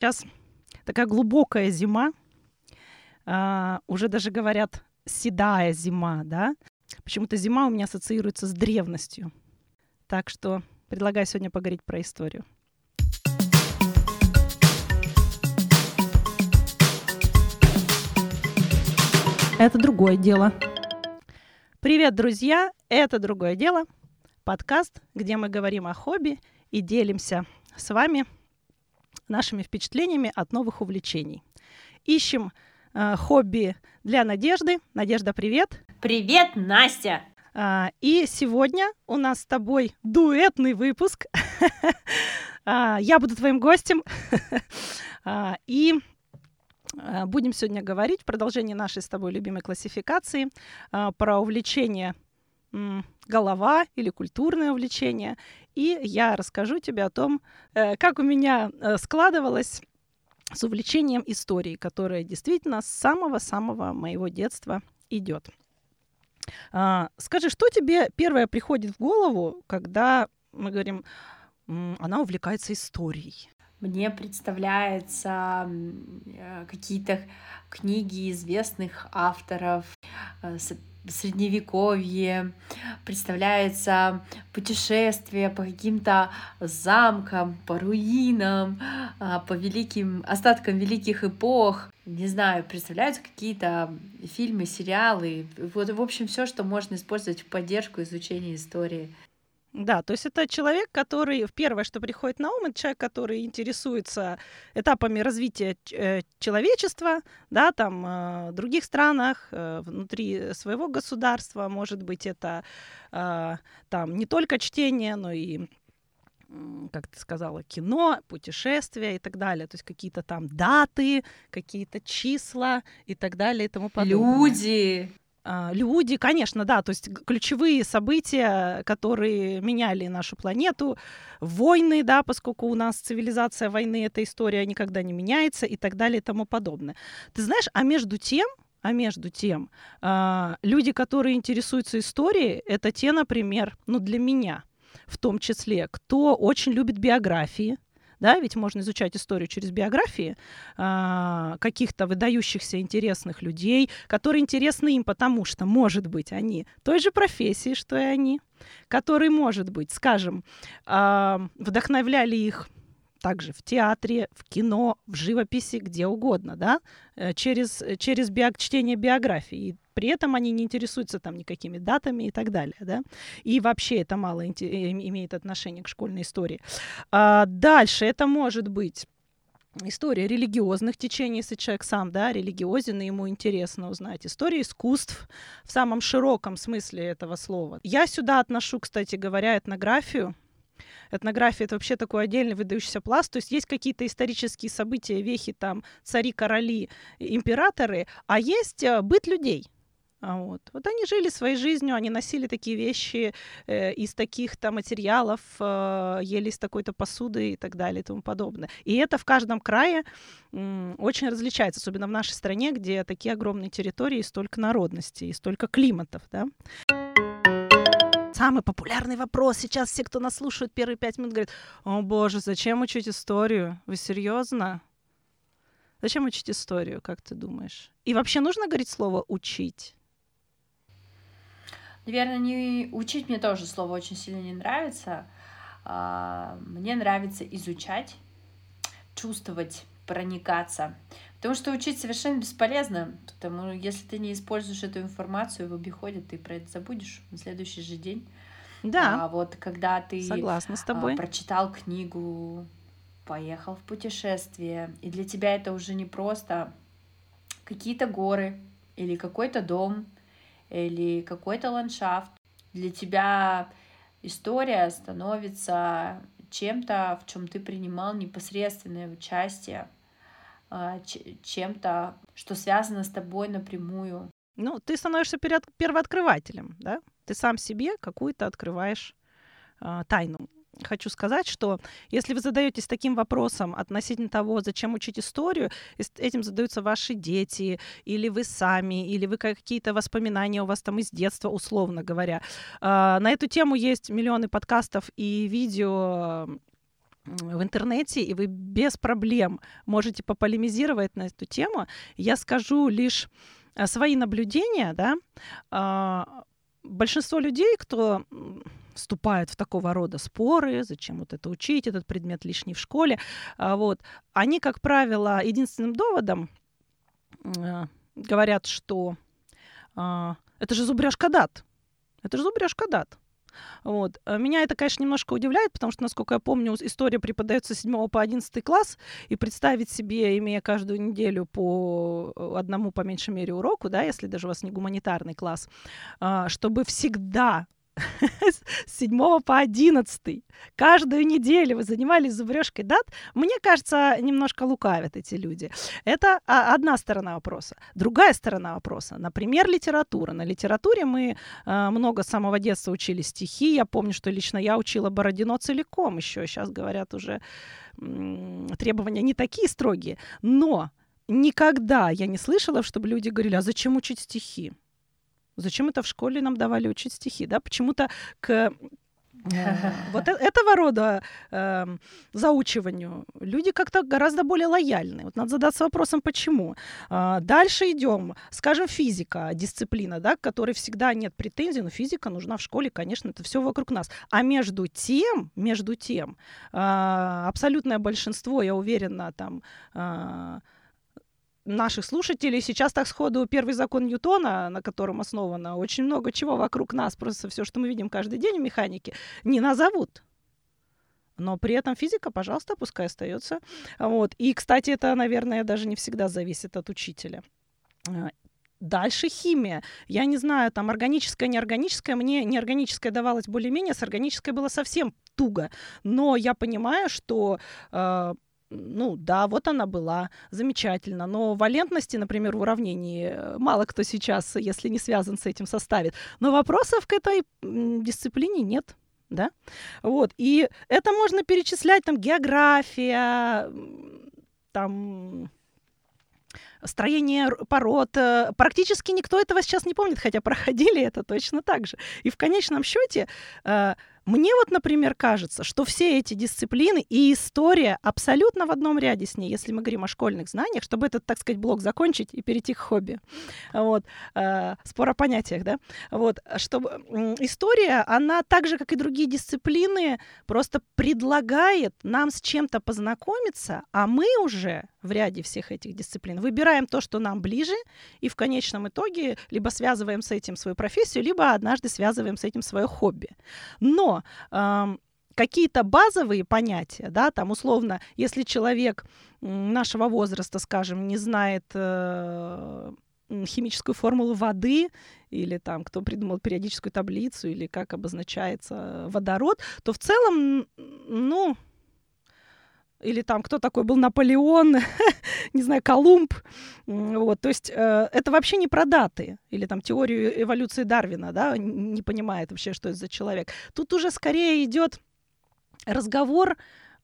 Сейчас такая глубокая зима, а, уже даже говорят седая зима, да. Почему-то зима у меня ассоциируется с древностью. Так что предлагаю сегодня поговорить про историю. Это другое дело. Привет, друзья! Это другое дело. Подкаст, где мы говорим о хобби и делимся с вами нашими впечатлениями от новых увлечений. Ищем э, хобби для Надежды. Надежда, привет! Привет, Настя! А, и сегодня у нас с тобой дуэтный выпуск. а, я буду твоим гостем. а, и а, будем сегодня говорить в продолжении нашей с тобой любимой классификации про увлечение голова или культурное увлечение. И я расскажу тебе о том, э, как у меня э, складывалось с увлечением историей, которая действительно с самого-самого моего детства идет. А, скажи, что тебе первое приходит в голову, когда мы говорим, она увлекается историей? Мне представляются э, какие-то книги известных авторов, средневековье, представляется путешествие по каким-то замкам, по руинам, а, по великим остаткам великих эпох. Не знаю, представляются какие-то фильмы, сериалы. Вот, в общем, все, что можно использовать в поддержку изучения истории. Да, то есть это человек, который, первое, что приходит на ум, это человек, который интересуется этапами развития э, человечества, да, там, э, в других странах, э, внутри своего государства, может быть, это там не только чтение, но и как ты сказала, кино, путешествия и так далее. То есть какие-то там даты, какие-то числа и так далее и тому подобное. Люди. А, люди, конечно, да, то есть ключевые события, которые меняли нашу планету, войны, да, поскольку у нас цивилизация войны, эта история никогда не меняется и так далее и тому подобное. Ты знаешь, а между тем, а между тем, э, люди, которые интересуются историей, это те, например, ну для меня в том числе, кто очень любит биографии, да, ведь можно изучать историю через биографии э, каких-то выдающихся интересных людей, которые интересны им, потому что, может быть, они той же профессии, что и они, которые, может быть, скажем, э, вдохновляли их также в театре, в кино, в живописи, где угодно, да, э, через, через био, чтение биографии. При этом они не интересуются там никакими датами и так далее, да. И вообще это мало имеет отношение к школьной истории. А дальше это может быть история религиозных течений, если человек сам, да, религиозен, и ему интересно узнать. История искусств в самом широком смысле этого слова. Я сюда отношу, кстати говоря, этнографию, Этнография — это вообще такой отдельный выдающийся пласт. То есть есть какие-то исторические события, вехи, там, цари, короли, императоры, а есть э, быт людей. А вот. вот они жили своей жизнью, они носили такие вещи э, из таких-то материалов, э, ели из такой-то посуды и так далее и тому подобное. И это в каждом крае э, очень различается, особенно в нашей стране, где такие огромные территории столько народностей, и столько климатов. Да? самый популярный вопрос. Сейчас все, кто нас слушает первые пять минут, говорят, о боже, зачем учить историю? Вы серьезно? Зачем учить историю, как ты думаешь? И вообще нужно говорить слово «учить»? Наверное, не учить мне тоже слово очень сильно не нравится. А, мне нравится изучать, чувствовать, проникаться. Потому что учить совершенно бесполезно, потому если ты не используешь эту информацию в обиходе, ты про это забудешь на следующий же день. Да. А вот когда ты Согласна с тобой. А, прочитал книгу, поехал в путешествие, и для тебя это уже не просто какие-то горы или какой-то дом или какой-то ландшафт. Для тебя история становится чем-то, в чем ты принимал непосредственное участие а, чем-то, что связано с тобой напрямую. Ну, ты становишься перед первооткрывателем, да? Ты сам себе какую-то открываешь э, тайну. Хочу сказать, что если вы задаетесь таким вопросом относительно того, зачем учить историю, этим задаются ваши дети, или вы сами, или вы какие-то воспоминания у вас там из детства, условно говоря. Э, на эту тему есть миллионы подкастов и видео в интернете, и вы без проблем можете пополемизировать на эту тему. Я скажу лишь э, свои наблюдения, да. А, большинство людей, кто вступают в такого рода споры, зачем вот это учить, этот предмет лишний в школе, а, вот, они, как правило, единственным доводом э, говорят, что а, это же зубрежка дат, это же зубрежка дат. Вот. А меня это, конечно, немножко удивляет, потому что, насколько я помню, история преподается с 7 по 11 класс, и представить себе, имея каждую неделю по э, одному, по меньшей мере, уроку, да, если даже у вас не гуманитарный класс, чтобы всегда с 7 по 11. Каждую неделю вы занимались зубрежкой дат. Мне кажется, немножко лукавят эти люди. Это а, одна сторона вопроса. Другая сторона вопроса. Например, литература. На литературе мы а, много с самого детства учили стихи. Я помню, что лично я учила Бородино целиком еще. Сейчас, говорят, уже требования не такие строгие. Но никогда я не слышала, чтобы люди говорили, а зачем учить стихи? Зачем это в школе нам давали учить стихи? Да? Почему-то к э, вот э, этого рода э, заучиванию люди как-то гораздо более лояльны. Вот надо задаться вопросом, почему. Э, дальше идем, скажем, физика, дисциплина, да, к которой всегда нет претензий, но физика нужна в школе, конечно, это все вокруг нас. А между тем, между тем, э, абсолютное большинство, я уверена, там э, наших слушателей сейчас так сходу первый закон Ньютона, на котором основано очень много чего вокруг нас, просто все, что мы видим каждый день в механике, не назовут. Но при этом физика, пожалуйста, пускай остается. Вот. И, кстати, это, наверное, даже не всегда зависит от учителя. А, дальше химия. Я не знаю, там органическая, неорганическая. Мне неорганическая давалась более-менее, с органической было совсем туго. Но я понимаю, что э, ну да, вот она была, замечательно. Но валентности, например, в уравнении э, мало кто сейчас, если не связан с этим, составит. Но вопросов к этой дисциплине нет. Да? Вот. И это можно перечислять, там, география, там, строение пород. Э, практически никто этого сейчас не помнит, хотя проходили это точно так же. И в конечном счете э, мне вот, например, кажется, что все эти дисциплины и история абсолютно в одном ряде с ней, если мы говорим о школьных знаниях, чтобы этот, так сказать, блок закончить и перейти к хобби. Вот. Э, спор о понятиях, да? Вот. Чтобы история, она так же, как и другие дисциплины, просто предлагает нам с чем-то познакомиться, а мы уже в ряде всех этих дисциплин выбираем то, что нам ближе, и в конечном итоге либо связываем с этим свою профессию, либо однажды связываем с этим свое хобби. Но э, какие-то базовые понятия, да, там условно, если человек нашего возраста, скажем, не знает э, химическую формулу воды, или там кто придумал периодическую таблицу, или как обозначается водород, то в целом, ну, или там кто такой был Наполеон, не знаю, Колумб. Вот, то есть э, это вообще не про даты или там теорию эволюции Дарвина, да, не понимает вообще, что это за человек. Тут уже скорее идет разговор э,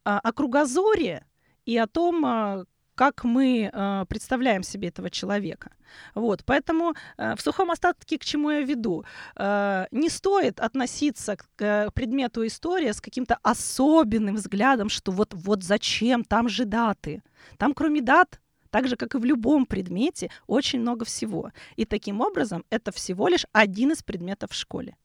о кругозоре и о том, э, как мы э, представляем себе этого человека. Вот, поэтому э, в сухом остатке к чему я веду? Э, не стоит относиться к э, предмету истории с каким-то особенным взглядом, что вот, вот зачем, там же даты. Там кроме дат так же, как и в любом предмете, очень много всего. И таким образом это всего лишь один из предметов в школе.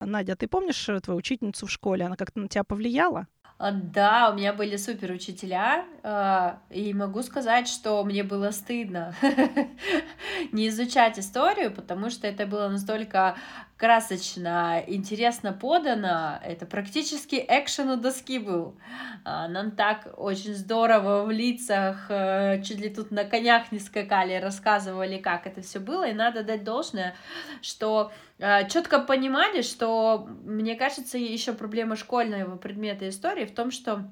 Надя, ты помнишь э, твою учительницу в школе? Она как-то на тебя повлияла? А, да, у меня были супер учителя, а, и могу сказать, что мне было стыдно не изучать историю, потому что это было настолько красочно, интересно подано. Это практически экшен у доски был. А, нам так очень здорово в лицах, э, чуть ли тут на конях не скакали, рассказывали, как это все было. И надо дать должное, что четко понимали, что, мне кажется, еще проблема школьного предмета истории в том, что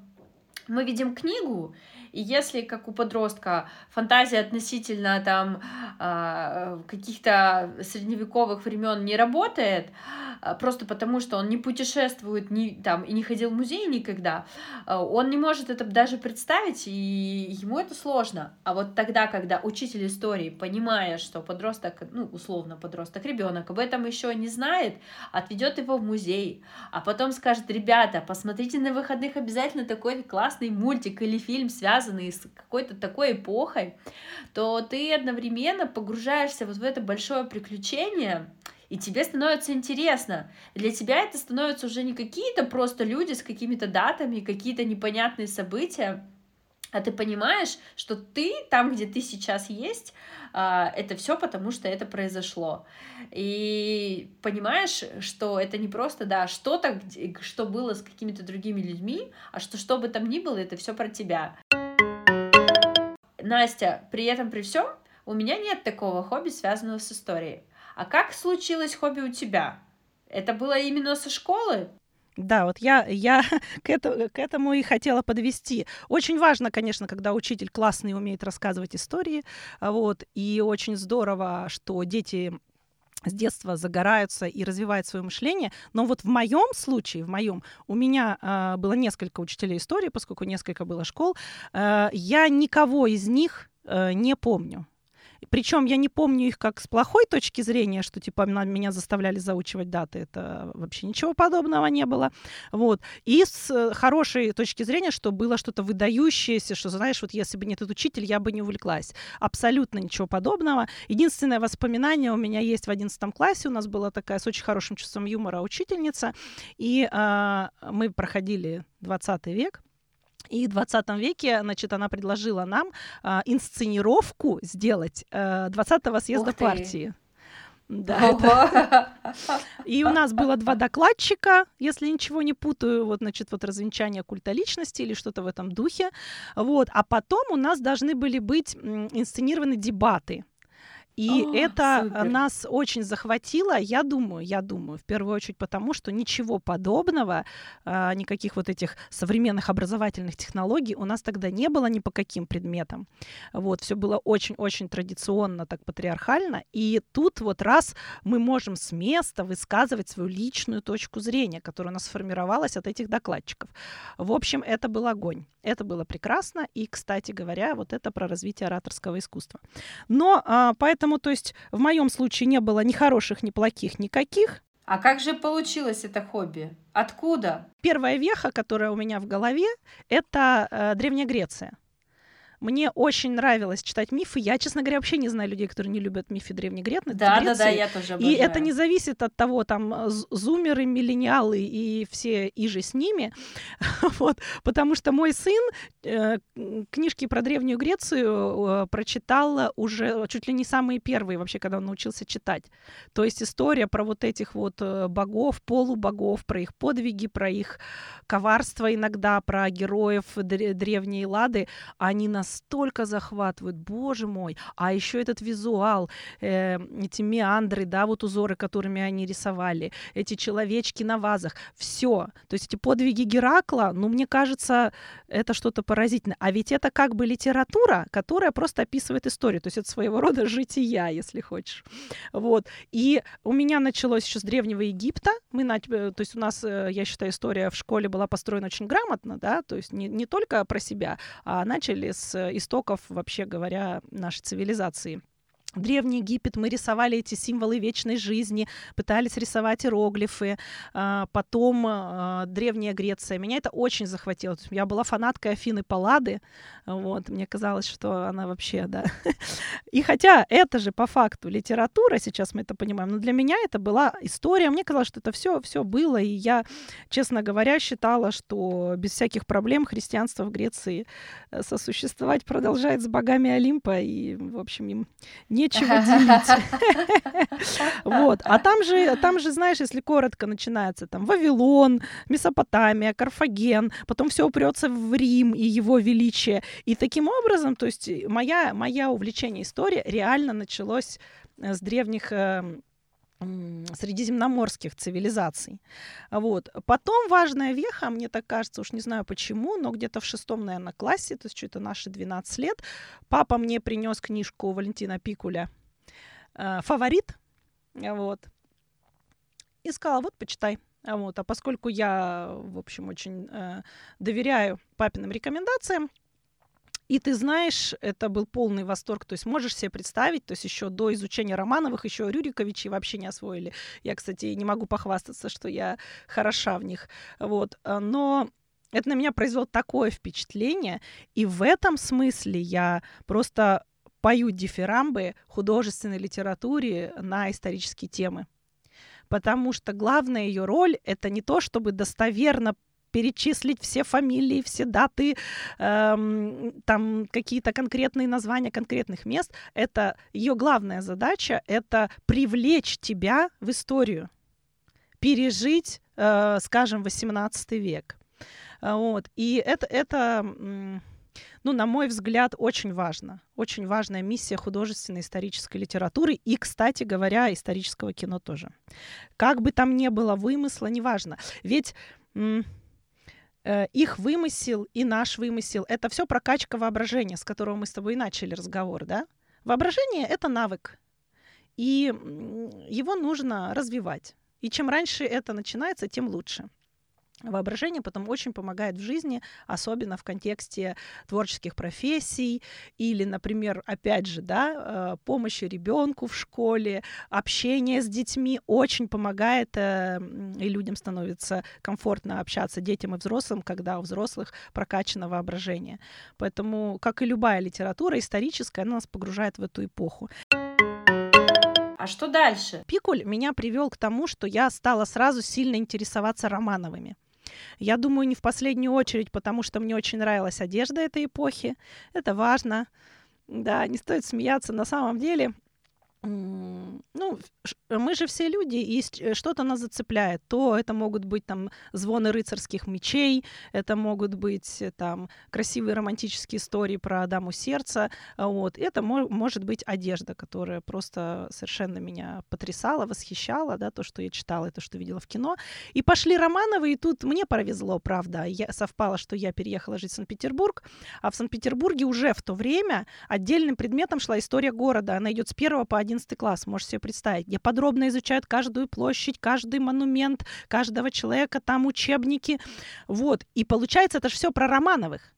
мы видим книгу, и если, как у подростка, фантазия относительно там а, каких-то средневековых времен не работает, а, просто потому что он не путешествует не, там, и не ходил в музей никогда, а, он не может это даже представить, и ему это сложно. А вот тогда, когда учитель истории, понимая, что подросток, ну, условно подросток, ребенок об этом еще не знает, отведет его в музей, а потом скажет, ребята, посмотрите на выходных обязательно такой классный мультик или фильм, связанный связанные с какой-то такой эпохой, то ты одновременно погружаешься вот в это большое приключение, и тебе становится интересно. Для тебя это становятся уже не какие-то просто люди с какими-то датами, какие-то непонятные события, а ты понимаешь, что ты там, где ты сейчас есть, а, это все потому, что это произошло. И понимаешь, что это не просто, да, что-то, что было с какими-то другими людьми, а что что бы там ни было, это все про тебя. Настя, при этом, при всем, у меня нет такого хобби, связанного с историей. А как случилось хобби у тебя? Это было именно со школы? Да, вот я, я к, это, к этому и хотела подвести. Очень важно, конечно, когда учитель классный умеет рассказывать истории, вот, и очень здорово, что дети с детства загораются и развивают свое мышление. Но вот в моем случае, в моем, у меня э, было несколько учителей истории, поскольку несколько было школ. Э, я никого из них э, не помню. Причем я не помню их как с плохой точки зрения, что типа меня заставляли заучивать даты. Это вообще ничего подобного не было. Вот. И с э, хорошей точки зрения, что было что-то выдающееся, что, знаешь, вот если бы не этот учитель, я бы не увлеклась. Абсолютно ничего подобного. Единственное воспоминание у меня есть в 11 классе. У нас была такая с очень хорошим чувством юмора учительница. И э, мы проходили 20 век. И в 20 веке, значит, она предложила нам э, инсценировку сделать э, 20-го съезда партии. Да. И у нас было два докладчика, если ничего не путаю, вот, значит, вот развенчание культа личности или что-то в этом духе. Вот. А потом у нас должны были быть инсценированы дебаты. И О, это супер. нас очень захватило, я думаю, я думаю, в первую очередь потому, что ничего подобного, а, никаких вот этих современных образовательных технологий у нас тогда не было ни по каким предметам. Вот, все было очень-очень традиционно, так патриархально. И тут вот раз мы можем с места высказывать свою личную точку зрения, которая у нас сформировалась от этих докладчиков. В общем, это был огонь. Это было прекрасно. И, кстати говоря, вот это про развитие ораторского искусства. Но а, поэтому Поэтому, то есть, в моем случае не было ни хороших, ни плохих, никаких. А как же получилось это хобби? Откуда? Первая веха, которая у меня в голове, это э, Древняя Греция. Мне очень нравилось читать мифы. Я, честно говоря, вообще не знаю людей, которые не любят мифы Древней Греции. Да, да, да, я тоже обожаю. И это не зависит от того, там, зумеры, миллениалы и все иже с ними. вот, потому что мой сын э, книжки про Древнюю Грецию э, прочитал уже чуть ли не самые первые вообще, когда он научился читать. То есть история про вот этих вот э, богов, полубогов, про их подвиги, про их коварство иногда, про героев древней Лады, они нас настолько захватывают, боже мой, а еще этот визуал, э, эти меандры, да, вот узоры, которыми они рисовали, эти человечки на вазах, все, то есть эти подвиги Геракла, ну, мне кажется, это что-то поразительное, а ведь это как бы литература, которая просто описывает историю, то есть это своего рода жития, если хочешь, вот, и у меня началось еще с Древнего Египта, мы, э, то есть у нас, э, я считаю, история в школе была построена очень грамотно, да, то есть не, не только про себя, а начали с истоков, вообще говоря, нашей цивилизации. Древний Египет мы рисовали эти символы вечной жизни, пытались рисовать иероглифы, а, потом а, Древняя Греция. Меня это очень захватило. Я была фанаткой Афины Паллады, вот, мне казалось, что она вообще, да. И хотя это же по факту литература, сейчас мы это понимаем, но для меня это была история, мне казалось, что это все, все было, и я, честно говоря, считала, что без всяких проблем христианство в Греции э, сосуществовать продолжает с богами Олимпа, и, в общем, им не нечего делить. Вот. А там же, там же, знаешь, если коротко начинается там Вавилон, Месопотамия, Карфаген, потом все упрется в Рим и его величие. И таким образом, то есть моя, моя увлечение историей реально началось э, с древних эм, средиземноморских цивилизаций. Вот. Потом важная веха, мне так кажется, уж не знаю почему, но где-то в шестом, наверное, классе, то есть что-то наши 12 лет, папа мне принес книжку Валентина Пикуля э, «Фаворит», вот, и сказал, вот, почитай. Вот. А поскольку я, в общем, очень э, доверяю папиным рекомендациям, и ты знаешь, это был полный восторг. То есть можешь себе представить, то есть еще до изучения Романовых, еще Рюриковичи вообще не освоили. Я, кстати, не могу похвастаться, что я хороша в них. Вот. А, но это на меня произвело такое впечатление. И в этом смысле я просто пою дифирамбы художественной литературе на исторические темы. Потому что главная ее роль — это не то, чтобы достоверно перечислить все фамилии, все даты, эм, там какие-то конкретные названия конкретных мест. Это ее главная задача — это привлечь тебя в историю, пережить, э, скажем, 18 век. Вот. И это, это ну, на мой взгляд, очень важно. Очень важная миссия художественной исторической литературы и, кстати говоря, исторического кино тоже. Как бы там ни было вымысла, неважно. Ведь Э, их вымысел и наш вымысел — это все прокачка воображения, с которого мы с тобой начали разговор, да? Воображение — это навык, и его нужно развивать. И чем раньше это начинается, тем лучше. Воображение потом очень помогает в жизни, особенно в контексте творческих профессий или, например, опять же, да, э, помощи ребенку в школе, общение с детьми очень помогает, э, и людям становится комфортно общаться, детям и взрослым, когда у взрослых прокачано воображение. Поэтому, как и любая литература историческая, она нас погружает в эту эпоху. А что дальше? Пикуль меня привел к тому, что я стала сразу сильно интересоваться Романовыми. Я думаю, не в последнюю очередь, потому что мне очень нравилась одежда этой эпохи. Это важно. Да, не стоит смеяться. На самом деле, ну, мы же все люди, и э, что-то нас зацепляет. То это могут быть там звоны рыцарских мечей, это могут быть э, там красивые романтические истории про даму сердца, а вот. Это мо- может быть одежда, которая просто совершенно меня потрясала, восхищала, да, то, что я читала, то, что видела в кино. И пошли Романовы, и тут мне повезло, правда. Я, совпало, что я переехала жить в Санкт-Петербург, а в Санкт-Петербурге уже в то время отдельным предметом шла история города. Она идет с первого по 11 класс, можете себе представить, где подробно изучают каждую площадь, каждый монумент, каждого человека, там учебники. Вот. И получается, это же все про Романовых.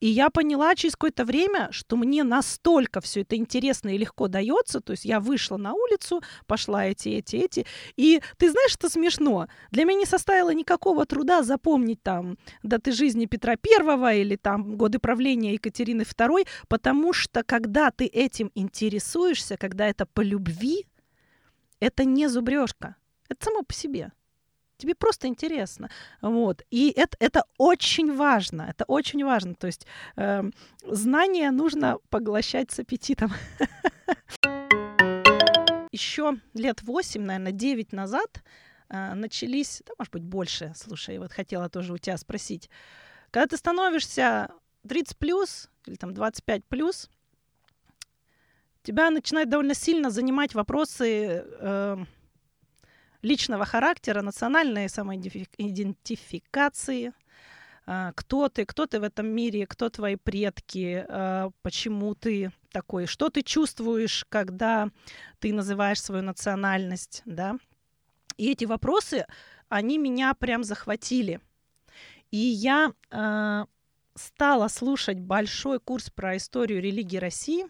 И я поняла через какое-то время, что мне настолько все это интересно и легко дается. То есть я вышла на улицу, пошла эти, эти, эти. И ты знаешь, что смешно? Для меня не составило никакого труда запомнить там даты жизни Петра Первого или там годы правления Екатерины Второй, потому что когда ты этим интересуешься, когда это по любви, это не зубрежка. Это само по себе. Тебе просто интересно. Вот. И это, это очень важно. Это очень важно. То есть э, знания нужно поглощать с аппетитом. Еще лет 8, наверное, 9 назад э, начались, да, может быть, больше, слушай, вот хотела тоже у тебя спросить. Когда ты становишься 30 плюс или там 25 плюс, тебя начинают довольно сильно занимать вопросы э, личного характера, национальной самоидентификации, а, кто ты, кто ты в этом мире, кто твои предки, а, почему ты такой, что ты чувствуешь, когда ты называешь свою национальность, да. И эти вопросы, они меня прям захватили. И я э, стала слушать большой курс про историю религии России.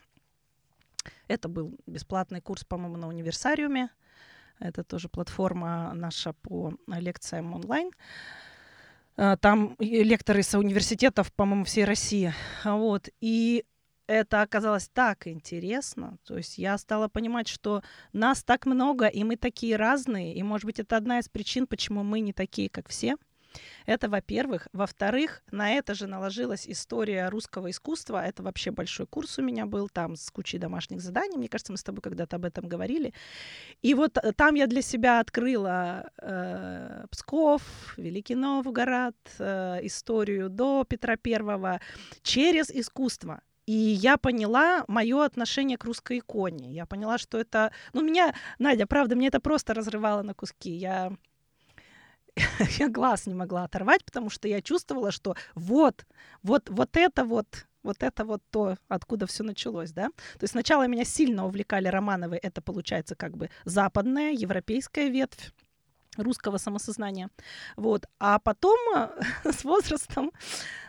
Это был бесплатный курс, по-моему, на универсариуме. Это тоже платформа наша по лекциям онлайн. А, там лекторы со университетов, по-моему, всей России. Вот. И это оказалось так интересно. То есть я стала понимать, что нас так много, и мы такие разные. И, может быть, это одна из причин, почему мы не такие, как все. Это, во-первых. Во-вторых, на это же наложилась история русского искусства. Это вообще большой курс у меня был, там с кучей домашних заданий. Мне кажется, мы с тобой когда-то об этом говорили. И вот э, там я для себя открыла э, Псков, Великий Новгород, э, историю до Петра Первого через искусство. И я поняла мое отношение к русской иконе. Я поняла, что это... Ну, меня, Надя, правда, мне это просто разрывало на куски. Я я глаз не могла оторвать, потому что я чувствовала, что вот, вот, вот это вот, вот это вот то, откуда все началось, да. То есть сначала меня сильно увлекали Романовы, это получается как бы западная, европейская ветвь русского самосознания. Вот. А потом с возрастом,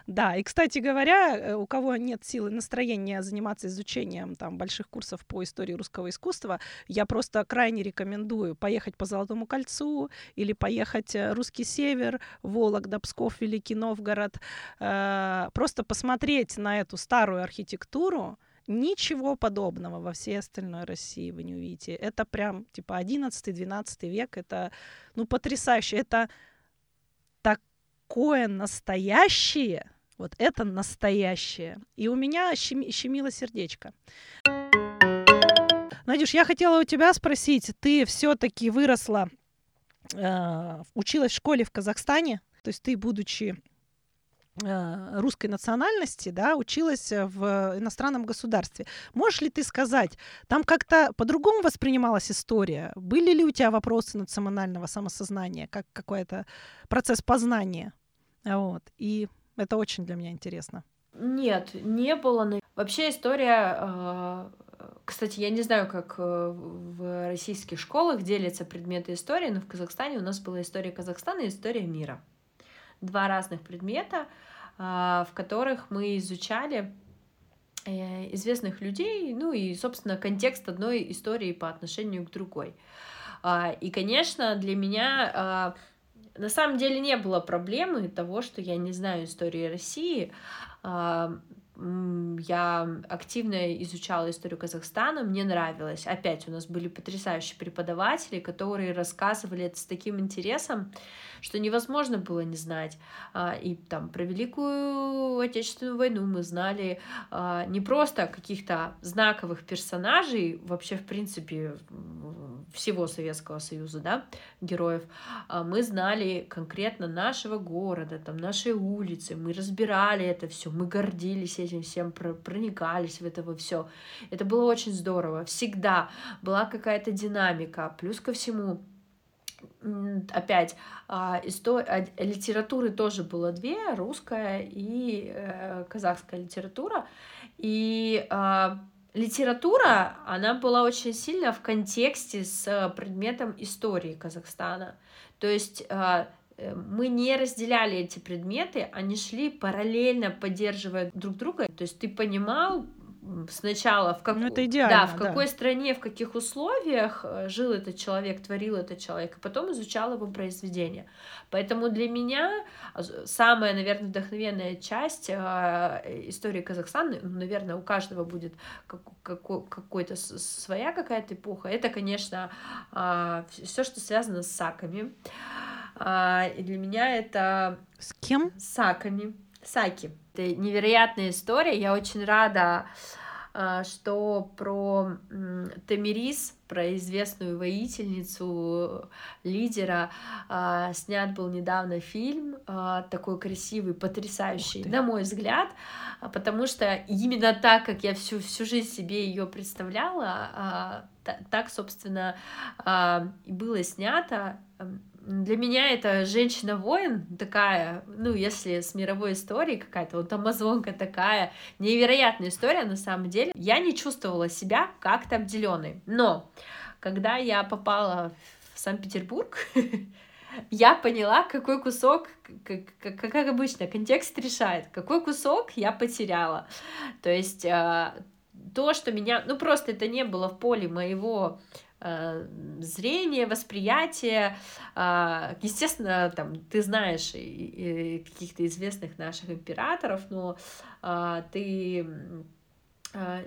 да, и, кстати говоря, э, у кого нет силы настроения заниматься изучением там, больших курсов по истории русского искусства, я просто крайне рекомендую поехать по Золотому кольцу или поехать э, Русский Север, Вологда, Псков, Великий Новгород, э, просто посмотреть на эту старую архитектуру, Ничего подобного во всей остальной России вы не увидите. Это прям типа 11-12 век. Это ну потрясающе. Это такое настоящее. Вот это настоящее. И у меня щеми, щемило сердечко. Надюш, я хотела у тебя спросить, ты все-таки выросла, э, училась в школе в Казахстане, то есть ты, будучи русской национальности, да, училась в иностранном государстве. Можешь ли ты сказать, там как-то по-другому воспринималась история? Были ли у тебя вопросы национального самосознания, как какой-то процесс познания? Вот. И это очень для меня интересно. Нет, не было. Вообще история... Э, кстати, я не знаю, как э, в российских школах делятся предметы истории, но в Казахстане у нас была история Казахстана и история мира. Два разных предмета — а, в которых мы изучали э, известных людей, ну и, собственно, контекст одной истории по отношению к другой. А, и, конечно, для меня а, на самом деле не было проблемы того, что я не знаю истории России. Я активно изучала историю Казахстана, мне нравилось. Опять у нас были потрясающие преподаватели, которые рассказывали это с таким интересом, что невозможно было не знать. А, и там про Великую Отечественную войну мы знали а, не просто каких-то знаковых персонажей, вообще, в принципе, всего Советского Союза, да, героев, а мы знали конкретно нашего города, там, нашей улицы, мы разбирали это все, мы гордились этим всем, проникались в это все. Это было очень здорово. Всегда была какая-то динамика. Плюс ко всему, опять а, истор... литературы тоже было две, русская и э, казахская литература. И э, литература, она была очень сильно в контексте с предметом истории Казахстана. То есть э, мы не разделяли эти предметы, они шли параллельно, поддерживая друг друга. То есть ты понимал сначала, в, как... ну, это идеально, да, в какой да. стране, в каких условиях э, жил этот человек, творил этот человек, и потом изучал его произведение. Поэтому для меня а, самая, наверное, вдохновенная часть э, истории Казахстана, ну, наверное, у каждого будет как, как, какой-то своя какая-то эпоха, это, конечно, э, все, что связано с саками. Э, и для меня это... С кем? С саками. Саки. Это невероятная история. Я очень рада, что про Тамирис, про известную воительницу, лидера, а, снят был недавно фильм, а, такой красивый, потрясающий, на мой взгляд, потому что именно так, как я всю, всю жизнь себе ее представляла, так, собственно, и было снято для меня это женщина-воин такая, ну, если с мировой историей какая-то, вот амазонка такая, невероятная история на самом деле. Я не чувствовала себя как-то обделенной. Но когда я попала в Санкт-Петербург, я поняла, какой кусок, как, как, как обычно, контекст решает, какой кусок я потеряла. То есть э, то, что меня, ну просто это не было в поле моего зрение, восприятие. А, естественно, там, ты знаешь каких-то известных наших императоров, но а, ты а,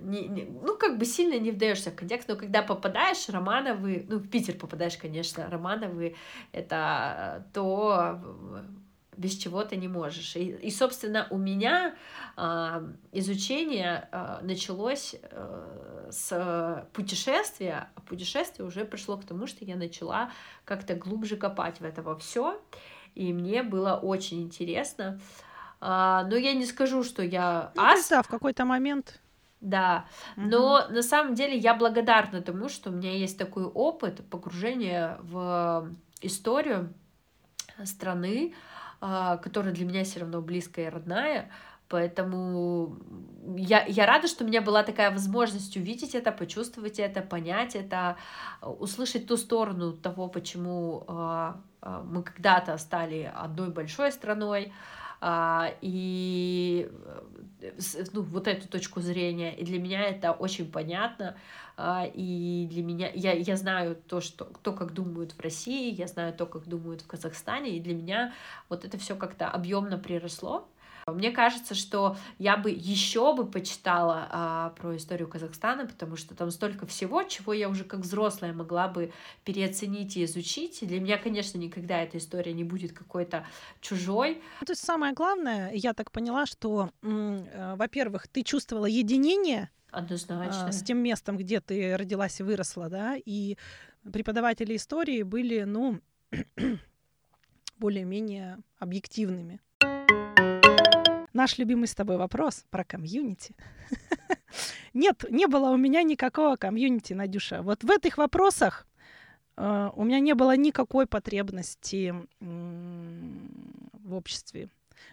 не, не, ну, как бы сильно не вдаешься в контекст, но когда попадаешь, Романовы, ну, в Питер попадаешь, конечно, Романовы, это то, без чего ты не можешь. И, и собственно, у меня э, изучение э, началось э, с путешествия, а путешествие уже пришло к тому, что я начала как-то глубже копать в это все, и мне было очень интересно А, но я не скажу, что я ну, ас. да, в какой-то момент. Да, угу. но на самом деле я благодарна тому, что у меня есть такой опыт погружения в историю страны, которая для меня все равно близкая и родная. Поэтому я, я рада, что у меня была такая возможность увидеть это, почувствовать это, понять это, услышать ту сторону того, почему э, мы когда-то стали одной большой страной, и ну, вот эту точку зрения. И для меня это очень понятно. Э, и для меня я, я знаю то, что то, как думают в России, я знаю то, как думают в Казахстане, и для меня вот это все как-то объемно приросло. Мне кажется, что я бы еще бы почитала а, про историю Казахстана, потому что там столько всего, чего я уже как взрослая могла бы переоценить и изучить. И для меня, конечно, никогда эта история не будет какой-то чужой. То есть самое главное, я так поняла, что, э, во-первых, ты чувствовала единение Однозначно. с тем местом, где ты родилась и выросла, да, и преподаватели истории были, ну, более-менее объективными наш любимый с тобой вопрос про комьюнити. Нет, не было у меня никакого комьюнити, Надюша. Вот в этих вопросах э, у меня не было никакой потребности в обществе.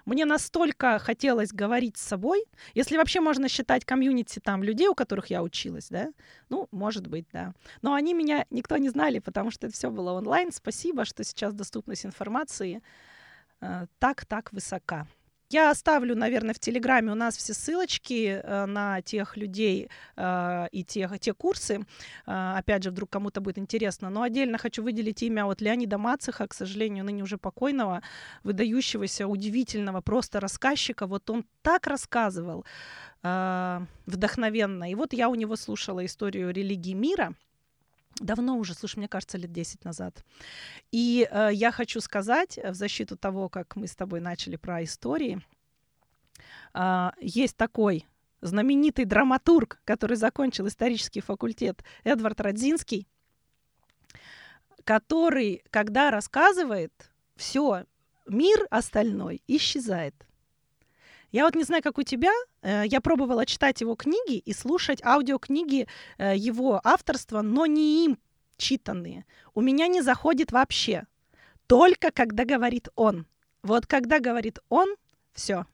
Мне настолько хотелось говорить с собой, если вообще можно считать комьюнити там людей, у которых я училась, да, ну, может быть, да. Но они меня никто не знали, потому что это все было онлайн. Спасибо, что сейчас доступность информации э, так, так высока. Я оставлю, наверное, в Телеграме у нас все ссылочки э, на тех людей э, и те, те курсы. Э, опять же, вдруг кому-то будет интересно. Но отдельно хочу выделить имя вот Леонида Мацеха, к сожалению, ныне уже покойного, выдающегося, удивительного просто рассказчика. Вот он так рассказывал вдохновенно. И вот я у него слушала историю религии мира — Давно уже, слушай, мне кажется, лет 10 назад. И э, я хочу сказать э, в защиту того, как мы с тобой начали про истории. Э, есть такой знаменитый драматург, который закончил исторический факультет, Эдвард Родзинский, который, когда рассказывает, все, мир остальной исчезает. Я вот не знаю, как у тебя, э, я пробовала читать его книги и слушать аудиокниги э, его авторства, но не им читанные. У меня не заходит вообще. Только когда говорит он. Вот когда говорит он, все.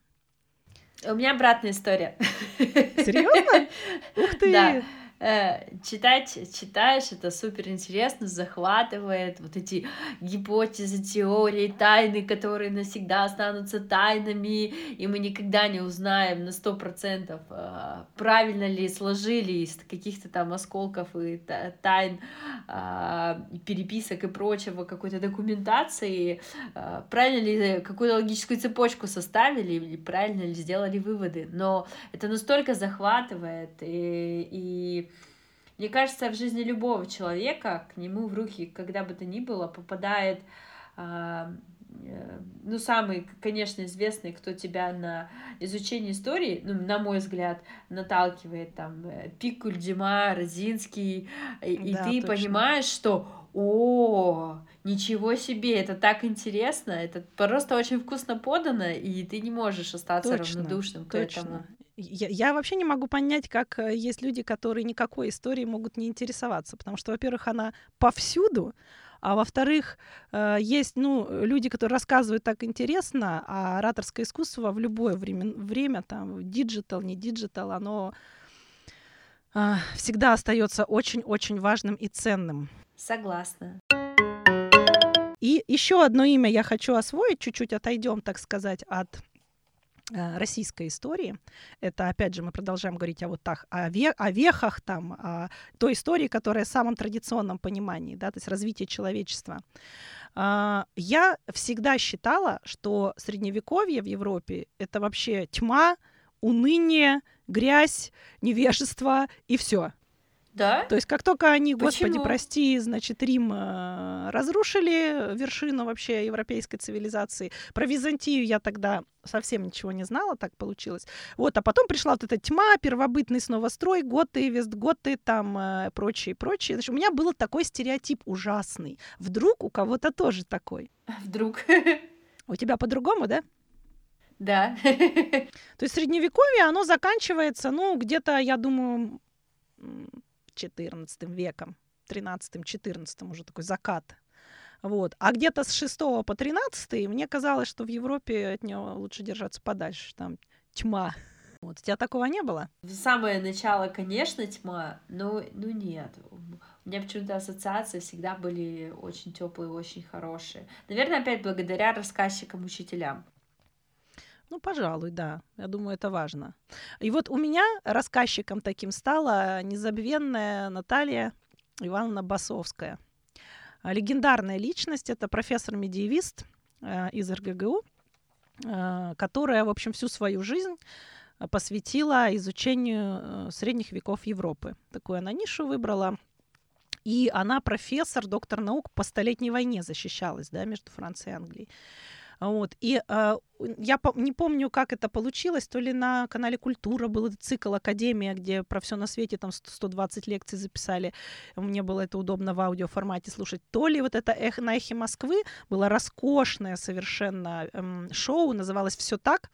У меня обратная история. Серьезно? Ух ты! Да. Э, читать, читаешь, это супер интересно, захватывает вот эти гипотезы, теории, тайны, которые навсегда останутся тайнами, и мы никогда не узнаем на сто процентов, э, правильно ли сложили из каких-то там осколков и тайн, э, переписок и прочего, какой-то документации, правильно ли какую-то логическую цепочку составили, или правильно ли сделали выводы. Но это настолько захватывает и, и мне кажется, в жизни любого человека к нему в руки, когда бы то ни было, попадает а, э, ну, самый, конечно, известный, кто тебя на изучение истории, ну, на мой взгляд, наталкивает, там, э, Пикуль, Дима, Розинский, и, да, ты точно. понимаешь, что о, ничего себе, это так интересно, это просто очень вкусно подано, и ты не можешь остаться точно, равнодушным точно. к этому. Я, я вообще не могу понять, как э, есть люди, которые никакой историей могут не интересоваться, потому что, во-первых, она повсюду, а во-вторых, э, есть ну, люди, которые рассказывают так интересно, а ораторское искусство в любое время, время там, digital, не digital, оно э, всегда остается очень-очень важным и ценным. Согласна. И еще одно имя я хочу освоить, чуть-чуть отойдем, так сказать, от российской истории. Это, опять же, мы продолжаем говорить о вот так, о, ве, о вехах, там, о той истории, которая в самом традиционном понимании, да, то есть развитие человечества. А, я всегда считала, что средневековье в Европе — это вообще тьма, уныние, грязь, невежество и все. Да? То есть как только они, Почему? господи, прости, значит, Рим э, разрушили вершину вообще европейской цивилизации. Про Византию я тогда совсем ничего не знала, так получилось. Вот, а потом пришла вот эта тьма, первобытный снова строй, готы, вестготы, там, э, прочее, прочее. Значит, у меня был такой стереотип ужасный. Вдруг у кого-то тоже такой? Вдруг. У тебя по-другому, да? Да. То есть средневековье, оно заканчивается, ну, где-то, я думаю, 14 веком, 13-14 уже такой закат. Вот. А где-то с 6 по 13 мне казалось, что в Европе от него лучше держаться подальше. Там тьма. Вот. У тебя такого не было? В самое начало, конечно, тьма, но ну нет. У меня почему-то ассоциации всегда были очень теплые, очень хорошие. Наверное, опять благодаря рассказчикам, учителям. Ну, пожалуй, да. Я думаю, это важно. И вот у меня рассказчиком таким стала незабвенная Наталья Ивановна Басовская. Легендарная личность, это профессор-медиевист э, из РГГУ, э, которая, в общем, всю свою жизнь посвятила изучению э, средних веков Европы. Такую она нишу выбрала. И она профессор, доктор наук по Столетней войне защищалась да, между Францией и Англией. Вот. И э, я не помню, как это получилось, то ли на канале Культура был цикл Академия, где про все на свете там 120 лекций записали. Мне было это удобно в аудиоформате слушать. То ли вот это эх, на эхе Москвы было роскошное совершенно эм, шоу, называлось Все так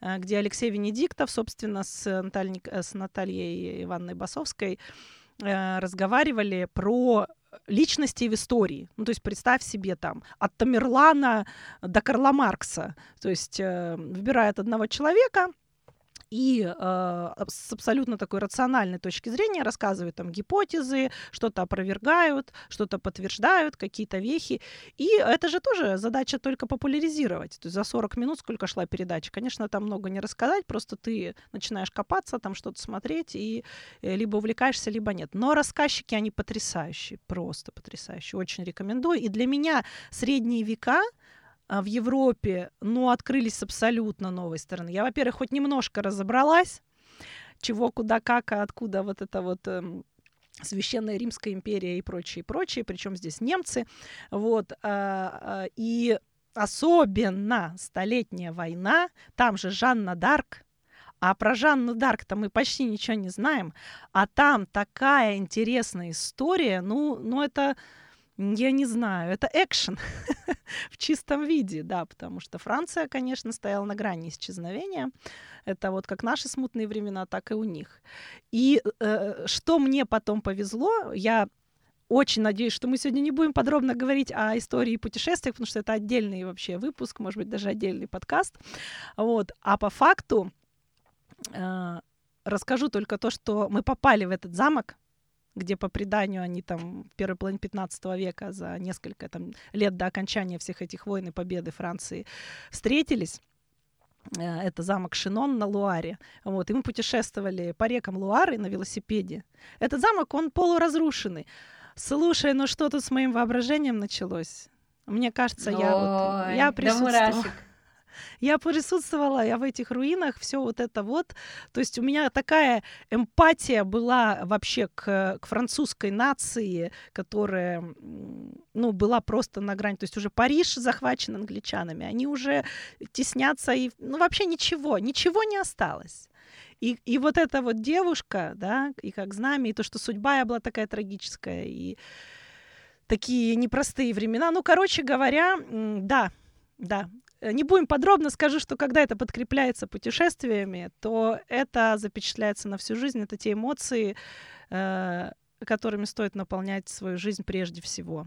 э, где Алексей Венедиктов, собственно, с, Натальей, э, с Натальей Ивановной Басовской э, разговаривали про личностей в истории. Ну, то есть представь себе там от Тамерлана до Карла Маркса. То есть э, выбирает одного человека, и э, с абсолютно такой рациональной точки зрения рассказывают там гипотезы, что-то опровергают, что-то подтверждают, какие-то вехи. И это же тоже задача только популяризировать. То есть за 40 минут сколько шла передача. Конечно, там много не рассказать, просто ты начинаешь копаться, там что-то смотреть, и э, либо увлекаешься, либо нет. Но рассказчики, они потрясающие, просто потрясающие. Очень рекомендую. И для меня средние века — в Европе, ну, открылись с абсолютно новой стороны. Я, во-первых, хоть немножко разобралась, чего, куда, как, а откуда вот это вот эм, Священная Римская империя и прочее, прочее, причем здесь немцы, вот, а, а, и особенно Столетняя война, там же Жанна Дарк, а про Жанну Дарк-то мы почти ничего не знаем, а там такая интересная история, ну, ну это я не знаю, это экшен в чистом виде, да, потому что Франция, конечно, стояла на грани исчезновения. Это вот как наши смутные времена, так и у них. И э, что мне потом повезло, я очень надеюсь, что мы сегодня не будем подробно говорить о истории и путешествиях, потому что это отдельный вообще выпуск, может быть, даже отдельный подкаст. Вот. А по факту э, расскажу только то, что мы попали в этот замок, где по преданию они там в первой половине 15 века за несколько там, лет до окончания всех этих войн и победы Франции встретились э, это замок Шинон на Луаре. Вот, и мы путешествовали по рекам Луары на велосипеде. Этот замок, он полуразрушенный. Слушай, ну что тут с моим воображением началось? Мне кажется, Ой, я, вот, я присутствовала. Да я присутствовала, я в этих руинах, все вот это вот. То есть у меня такая эмпатия была вообще к, к французской нации, которая, ну, была просто на грани. То есть уже Париж захвачен англичанами, они уже теснятся, и, ну, вообще ничего, ничего не осталось. И, и вот эта вот девушка, да, и как знамя, и то, что судьба была такая трагическая, и такие непростые времена. Ну, короче говоря, да, да, не будем подробно, скажу, что когда это подкрепляется путешествиями, то это запечатляется на всю жизнь. Это те эмоции, э, которыми стоит наполнять свою жизнь прежде всего.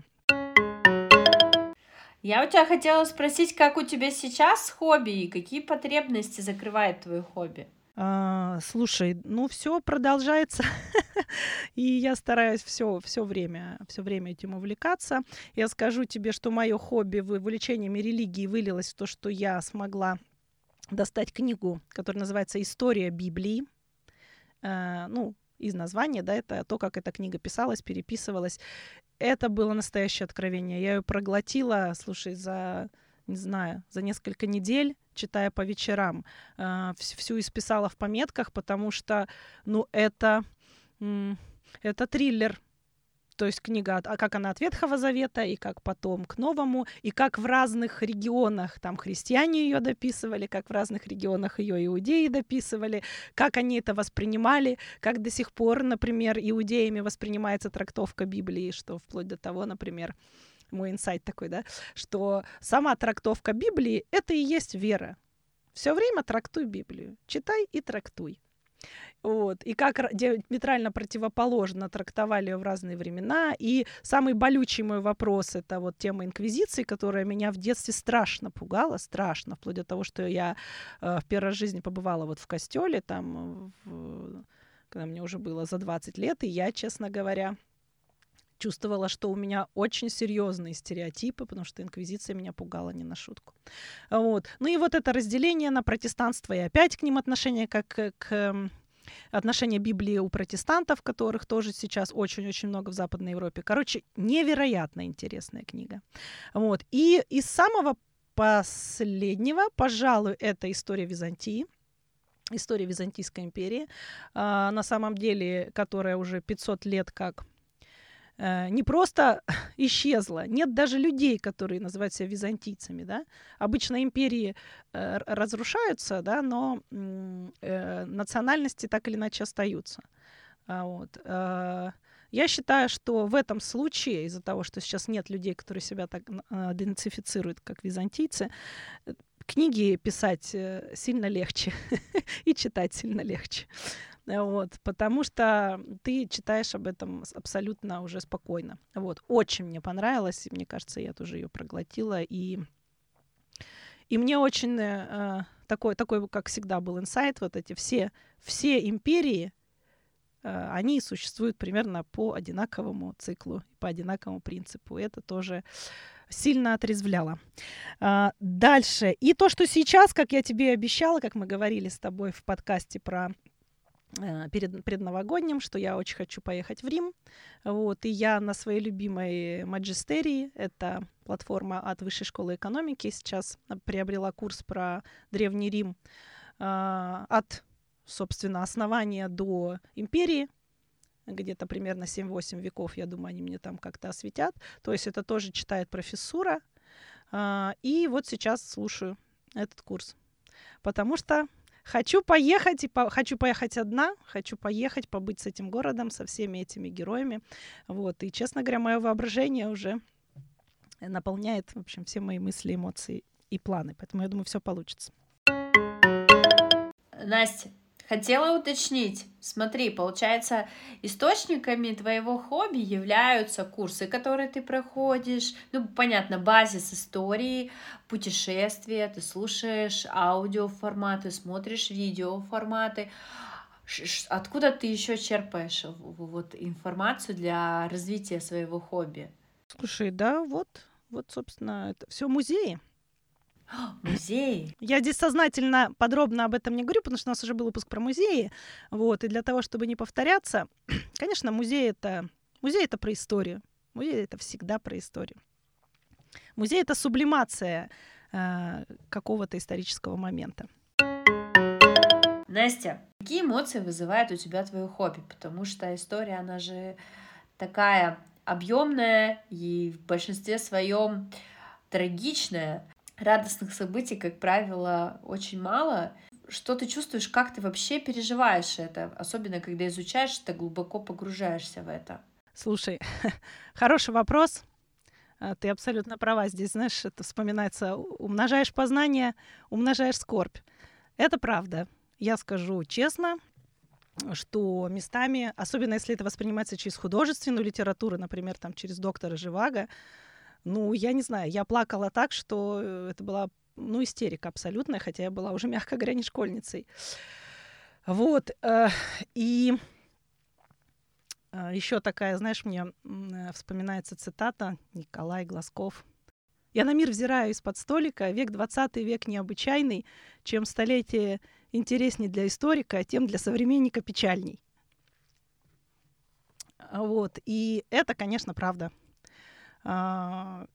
Я у тебя хотела спросить, как у тебя сейчас хобби и какие потребности закрывает твое хобби? А, слушай, ну все продолжается, и я стараюсь все все время все время этим увлекаться. Я скажу тебе, что мое хобби в увлечениями религии вылилось в то, что я смогла достать книгу, которая называется "История Библии". А, ну из названия, да, это то, как эта книга писалась, переписывалась. Это было настоящее откровение. Я ее проглотила, слушай, за не знаю, за несколько недель, читая по вечерам, э, всю исписала в пометках, потому что, ну, это, это триллер. То есть книга, а как она от Ветхого Завета, и как потом к Новому, и как в разных регионах, там христиане ее дописывали, как в разных регионах ее иудеи дописывали, как они это воспринимали, как до сих пор, например, иудеями воспринимается трактовка Библии, что вплоть до того, например, мой инсайт такой, да, что сама трактовка Библии — это и есть вера. Все время трактуй Библию. Читай и трактуй. Вот. И как диаметрально противоположно трактовали ее в разные времена. И самый болючий мой вопрос — это вот тема инквизиции, которая меня в детстве страшно пугала, страшно, вплоть до того, что я э, в первый раз жизни побывала вот в костеле, там, в, когда мне уже было за 20 лет, и я, честно говоря, чувствовала, что у меня очень серьезные стереотипы, потому что инквизиция меня пугала не на шутку. Вот. Ну и вот это разделение на протестанство и опять к ним отношение как к отношение Библии у протестантов, которых тоже сейчас очень-очень много в Западной Европе. Короче, невероятно интересная книга. Вот. И из самого последнего, пожалуй, это история Византии. История Византийской империи, а, на самом деле, которая уже 500 лет как Э, не просто исчезла. Нет даже людей, которые называют себя византийцами. Да? Обычно империи э, разрушаются, да, но э, национальности так или иначе остаются. А, вот. Э, я считаю, что в этом случае, из-за того, что сейчас нет людей, которые себя так э, идентифицируют как византийцы, э, книги писать сильно легче и читать сильно легче. Вот, потому что ты читаешь об этом абсолютно уже спокойно. Вот, очень мне понравилось, и мне кажется, я тоже ее проглотила, и, и мне очень э, такой, такой, как всегда, был инсайт, вот эти все, все империи, э, они существуют примерно по одинаковому циклу, по одинаковому принципу, и это тоже сильно отрезвляло. А, дальше. И то, что сейчас, как я тебе обещала, как мы говорили с тобой в подкасте про перед предновогодним, что я очень хочу поехать в Рим. Вот, и я на своей любимой Маджистерии, это платформа от Высшей школы экономики, сейчас приобрела курс про Древний Рим э, от, собственно, основания до империи, где-то примерно 7-8 веков, я думаю, они мне там как-то осветят. То есть это тоже читает профессура. Э, и вот сейчас слушаю этот курс. Потому что Хочу поехать, и по хочу поехать одна, хочу поехать, побыть с этим городом, со всеми этими героями. Вот. И, честно говоря, мое воображение уже наполняет, в общем, все мои мысли, эмоции и планы. Поэтому я думаю, все получится. Настя, Хотела уточнить, смотри, получается, источниками твоего хобби являются курсы, которые ты проходишь, ну, понятно, базис истории, путешествия, ты слушаешь аудиоформаты, смотришь видеоформаты. Откуда ты еще черпаешь вот информацию для развития своего хобби? Слушай, да, вот, вот, собственно, это все музеи. Музей. Я здесь сознательно подробно об этом не говорю, потому что у нас уже был выпуск про музеи. Вот, и для того, чтобы не повторяться, конечно, музей это, музей это про историю. Музей это всегда про историю. Музей это сублимация э, какого-то исторического момента. Настя, какие эмоции вызывает у тебя твое хобби? Потому что история, она же такая объемная и в большинстве своем трагичная радостных событий, как правило, очень мало. Что ты чувствуешь, как ты вообще переживаешь это, особенно когда изучаешь это, глубоко погружаешься в это? Слушай, хороший вопрос. А, ты абсолютно права. Здесь, знаешь, это вспоминается, умножаешь познание, умножаешь скорбь. Это правда. Я скажу честно, что местами, особенно если это воспринимается через художественную литературу, например, там через доктора Живаго, ну, я не знаю, я плакала так, что э, это была, ну, истерика абсолютная, хотя я была уже, мягко говоря, не школьницей. Вот, э, и э, еще такая, знаешь, мне вспоминается цитата Николай Глазков. «Я на мир взираю из-под столика, век двадцатый век необычайный, чем столетие интересней для историка, тем для современника печальней». Вот, и это, конечно, правда. А,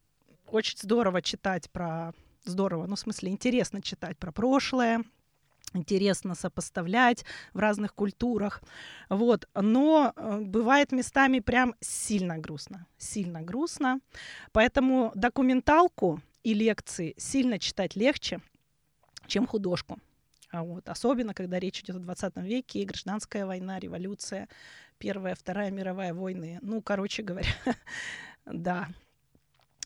очень здорово читать про... Здорово, ну, в смысле, интересно читать про прошлое, интересно сопоставлять в разных культурах. Вот. Но э, бывает местами прям сильно грустно. Сильно грустно. Поэтому документалку и лекции сильно читать легче, чем художку. А вот. Особенно, когда речь идет о 20 веке, и гражданская война, революция, Первая, Вторая мировая войны. Ну, короче говоря, да.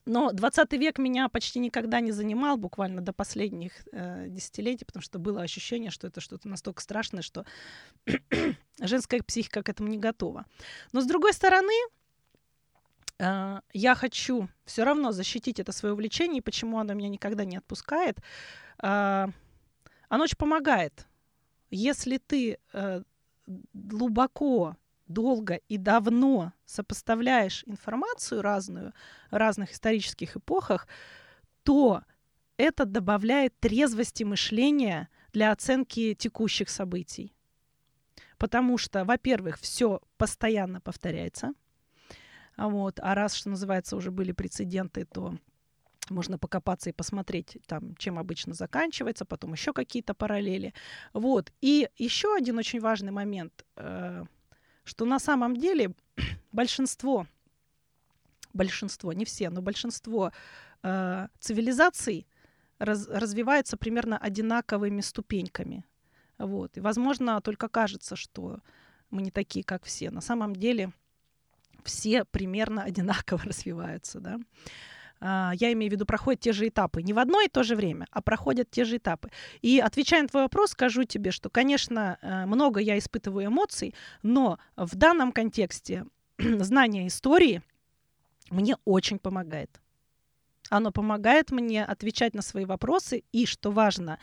Но 20 век меня почти никогда не занимал, буквально до последних э, десятилетий, потому что было ощущение, что это что-то настолько страшное, что женская психика к этому не готова. Но с другой стороны, э, я хочу все равно защитить это свое увлечение, и почему оно меня никогда не отпускает. Э, оно очень помогает. Если ты э, глубоко долго и давно сопоставляешь информацию разную разных исторических эпохах, то это добавляет трезвости мышления для оценки текущих событий. Потому что, во-первых, все постоянно повторяется. А вот, а раз, что называется, уже были прецеденты, то можно покопаться и посмотреть, там, чем обычно заканчивается, потом еще какие-то параллели. Вот. И еще один очень важный момент э, – что на самом деле большинство, большинство, не все, но большинство э, цивилизаций раз, развивается примерно одинаковыми ступеньками. Вот. И, возможно, только кажется, что мы не такие, как все. На самом деле все примерно одинаково развиваются. Да? А, я имею в виду, проходят те же этапы. Не в одно и то же время, а проходят те же этапы. И отвечая на твой вопрос, скажу тебе, что, конечно, э, много я испытываю эмоций, но в данном контексте знание истории мне очень помогает. Оно помогает мне отвечать на свои вопросы и, что важно,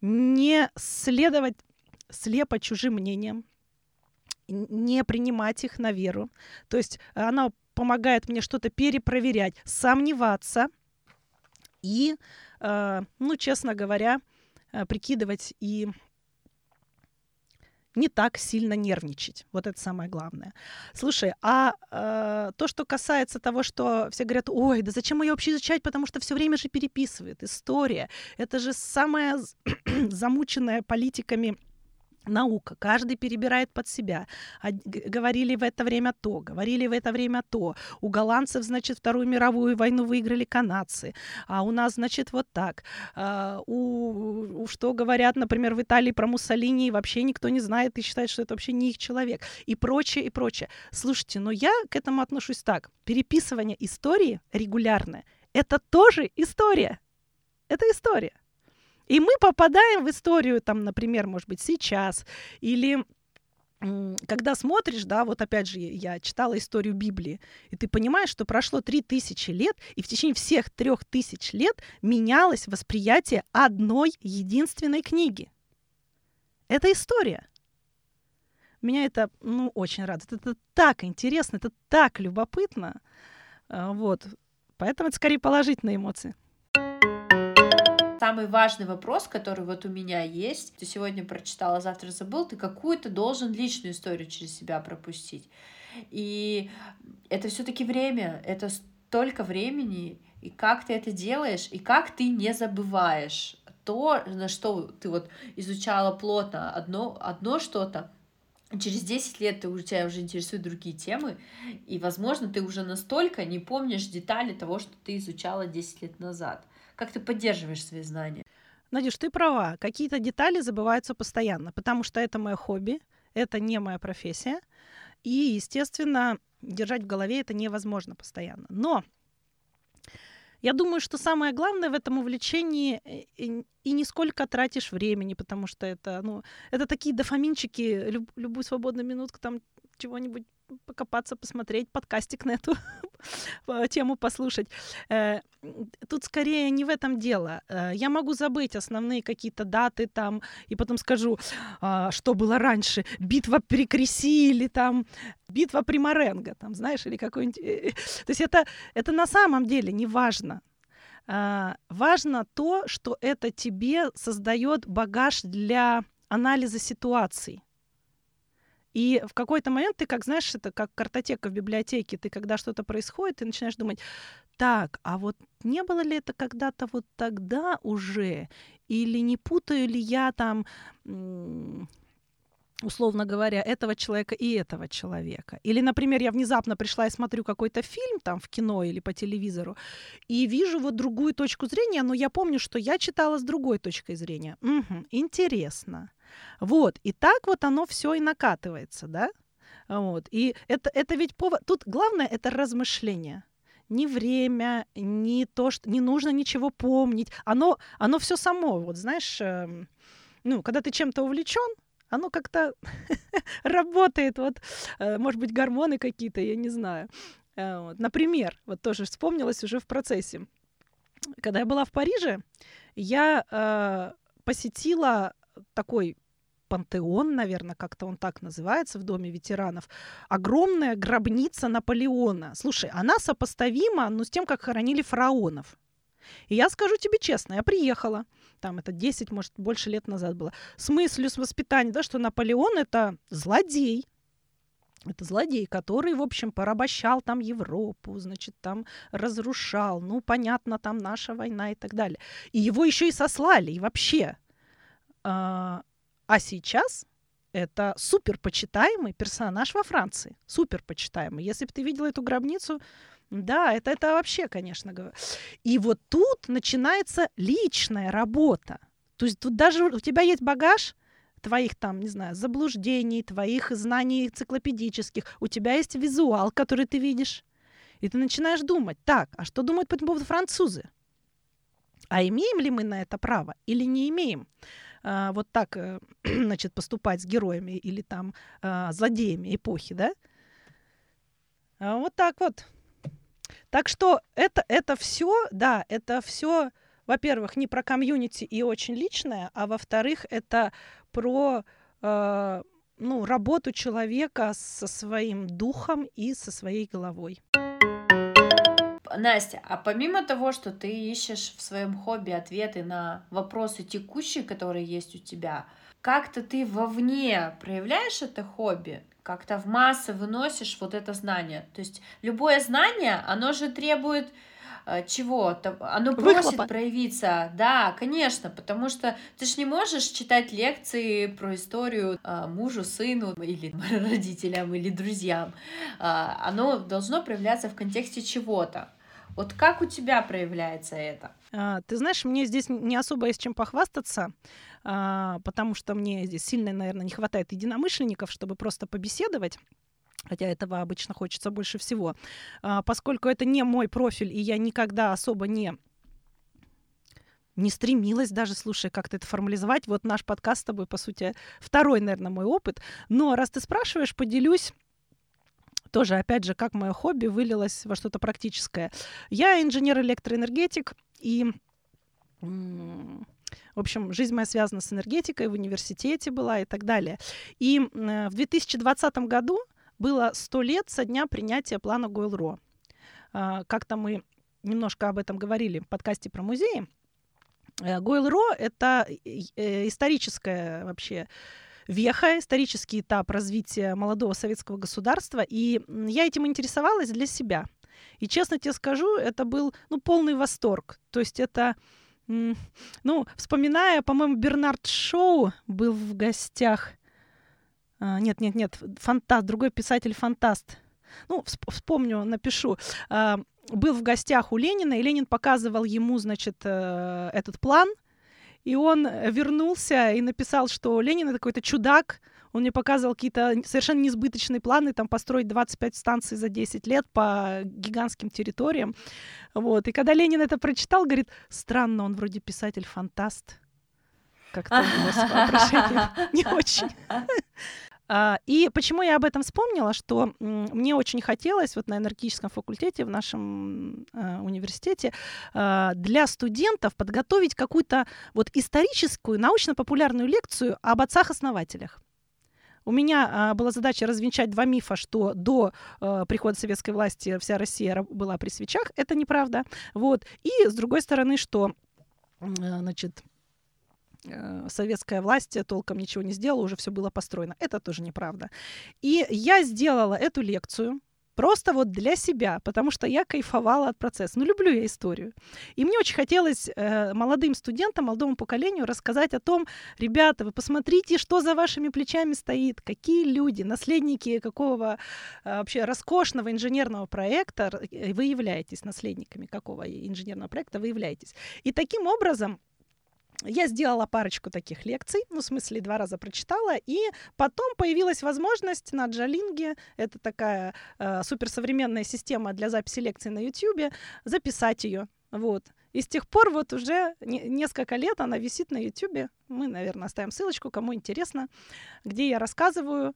не следовать слепо чужим мнениям, не принимать их на веру. То есть оно помогает мне что-то перепроверять, сомневаться и, э, ну, честно говоря, э, прикидывать и не так сильно нервничать. Вот это самое главное. Слушай, а э, то, что касается того, что все говорят, ой, да зачем ее вообще изучать, потому что все время же переписывает история. Это же самая замученная политиками наука, каждый перебирает под себя. Говорили в это время то, говорили в это время то. У голландцев, значит, Вторую мировую войну выиграли канадцы, а у нас, значит, вот так. А, у, у, что говорят, например, в Италии про Муссолини, вообще никто не знает и считает, что это вообще не их человек. И прочее, и прочее. Слушайте, но я к этому отношусь так. Переписывание истории регулярное – это тоже история. Это история. И мы попадаем в историю, там, например, может быть, сейчас, или когда смотришь, да, вот опять же, я читала историю Библии, и ты понимаешь, что прошло три тысячи лет, и в течение всех трех тысяч лет менялось восприятие одной единственной книги. Это история. Меня это, ну, очень радует. Это так интересно, это так любопытно. А, вот. Поэтому это скорее положительные эмоции. Самый важный вопрос, который вот у меня есть, ты сегодня прочитала, завтра забыл, ты какую-то должен личную историю через себя пропустить. И это все-таки время, это столько времени, и как ты это делаешь, и как ты не забываешь то, на что ты вот изучала плотно одно, одно что-то, через 10 лет ты, у тебя уже интересуют другие темы, и, возможно, ты уже настолько не помнишь детали того, что ты изучала 10 лет назад. Как ты поддерживаешь свои знания? Надюш, ты права. Какие-то детали забываются постоянно, потому что это мое хобби, это не моя профессия. И, естественно, держать в голове это невозможно постоянно. Но я думаю, что самое главное в этом увлечении э, и, и не сколько тратишь времени, потому что это, ну, это такие дофаминчики, люб, любую свободную минутку там чего-нибудь покопаться, посмотреть, подкастик на эту тему послушать. Э, тут скорее не в этом дело. Э, я могу забыть основные какие-то даты там, и потом скажу, а, что было раньше. Битва при Креси или там битва при Маренго, там, знаешь, или какой-нибудь... Э, то есть это, это на самом деле не важно. Важно то, что это тебе создает багаж для анализа ситуаций. И в какой-то момент ты, как знаешь, это как картотека в библиотеке, ты когда что-то происходит, ты начинаешь думать, так, а вот не было ли это когда-то вот тогда уже? Или не путаю ли я там условно говоря, этого человека и этого человека. Или, например, я внезапно пришла и смотрю какой-то фильм там в кино или по телевизору, и вижу вот другую точку зрения, но я помню, что я читала с другой точкой зрения. Угу, интересно. Вот, и так вот оно все и накатывается, да? Вот. И это, это ведь повод... Тут главное — это размышление. ни время, ни то, что не нужно ничего помнить. Оно, оно все само. Вот знаешь, э, ну, когда ты чем-то увлечен, оно как-то работает. Вот, э, может быть, гормоны какие-то, я не знаю. Э, вот. Например, вот тоже вспомнилось уже в процессе. Когда я была в Париже, я э, посетила такой пантеон, наверное, как-то он так называется в Доме ветеранов, огромная гробница Наполеона. Слушай, она сопоставима ну, с тем, как хоронили фараонов. И я скажу тебе честно, я приехала, там это 10, может, больше лет назад было, с мыслью, с воспитанием, да, что Наполеон это злодей, это злодей, который, в общем, порабощал там Европу, значит, там разрушал. Ну, понятно, там наша война и так далее. И его еще и сослали, и вообще. А, а сейчас это супер почитаемый персонаж во Франции. Супер почитаемый. Если бы ты видела эту гробницу, да, это, это вообще, конечно. И вот тут начинается личная работа. То есть тут даже у тебя есть багаж твоих там, не знаю, заблуждений, твоих знаний энциклопедических. У тебя есть визуал, который ты видишь. И ты начинаешь думать, так, а что думают по этому поводу французы? А имеем ли мы на это право или не имеем? А, вот так, э, значит, поступать с героями или там а, злодеями эпохи, да? А вот так вот. Так что это, это все, да, это все, во-первых, не про комьюнити и очень личное, а во-вторых, это про э, ну, работу человека со своим духом и со своей головой. Настя, а помимо того, что ты ищешь в своем хобби ответы на вопросы текущие, которые есть у тебя, как-то ты вовне проявляешь это хобби? Как-то в массы выносишь вот это знание? То есть любое знание, оно же требует э, чего? Оно просит Выхлопа. проявиться. Да, конечно, потому что ты же не можешь читать лекции про историю э, мужу, сыну или родителям или друзьям. Э, оно должно проявляться в контексте чего-то. Вот как у тебя проявляется это? А, ты знаешь, мне здесь не особо есть чем похвастаться, а, потому что мне здесь сильно, наверное, не хватает единомышленников, чтобы просто побеседовать хотя этого обычно хочется больше всего, а, поскольку это не мой профиль, и я никогда особо не не стремилась даже, слушай, как-то это формализовать. Вот наш подкаст с тобой, по сути, второй, наверное, мой опыт. Но раз ты спрашиваешь, поделюсь тоже, опять же, как мое хобби вылилось во что-то практическое. Я инженер-электроэнергетик, и в общем, жизнь моя связана с энергетикой, в университете была и так далее. И в 2020 году было 100 лет со дня принятия плана Гойл-Ро. А, как-то мы немножко об этом говорили в подкасте про музеи. Э, Гойл-Ро — это э, историческая вообще веха, исторический этап развития молодого советского государства, и я этим интересовалась для себя. И честно тебе скажу, это был ну, полный восторг. То есть это, ну, вспоминая, по-моему, Бернард Шоу был в гостях. А, нет, нет, нет, фантаст, другой писатель-фантаст. Ну, вспомню, напишу. А, был в гостях у Ленина, и Ленин показывал ему, значит, э, этот план – и он э, вернулся и написал, что Ленин это какой-то чудак, он мне показывал какие-то совершенно несбыточные планы, там, построить 25 станций за 10 лет по гигантским территориям. Вот. И когда Ленин это прочитал, говорит, странно, он вроде писатель-фантаст. Как-то у него не очень. А, и почему я об этом вспомнила, что мне очень хотелось вот на энергетическом факультете в нашем э, университете э, для студентов подготовить какую-то вот историческую, научно-популярную лекцию об отцах-основателях. У меня была задача развенчать два мифа, что до прихода советской власти вся Россия была при свечах. Это неправда. Вот. И с другой стороны, что значит, советская власть толком ничего не сделала, уже все было построено. Это тоже неправда. И я сделала эту лекцию просто вот для себя, потому что я кайфовала от процесса. Ну, люблю я историю. И мне очень хотелось э, молодым студентам, молодому поколению рассказать о том, ребята, вы посмотрите, что за вашими плечами стоит, какие люди, наследники какого э, вообще роскошного инженерного проекта э, вы являетесь, наследниками какого инженерного проекта вы являетесь. И таким образом я сделала парочку таких лекций, ну, в смысле, два раза прочитала, и потом появилась возможность на Джалинге, это такая э, суперсовременная система для записи лекций на YouTube, записать ее. Вот. И с тех пор вот уже несколько лет она висит на YouTube. Мы, наверное, оставим ссылочку, кому интересно, где я рассказываю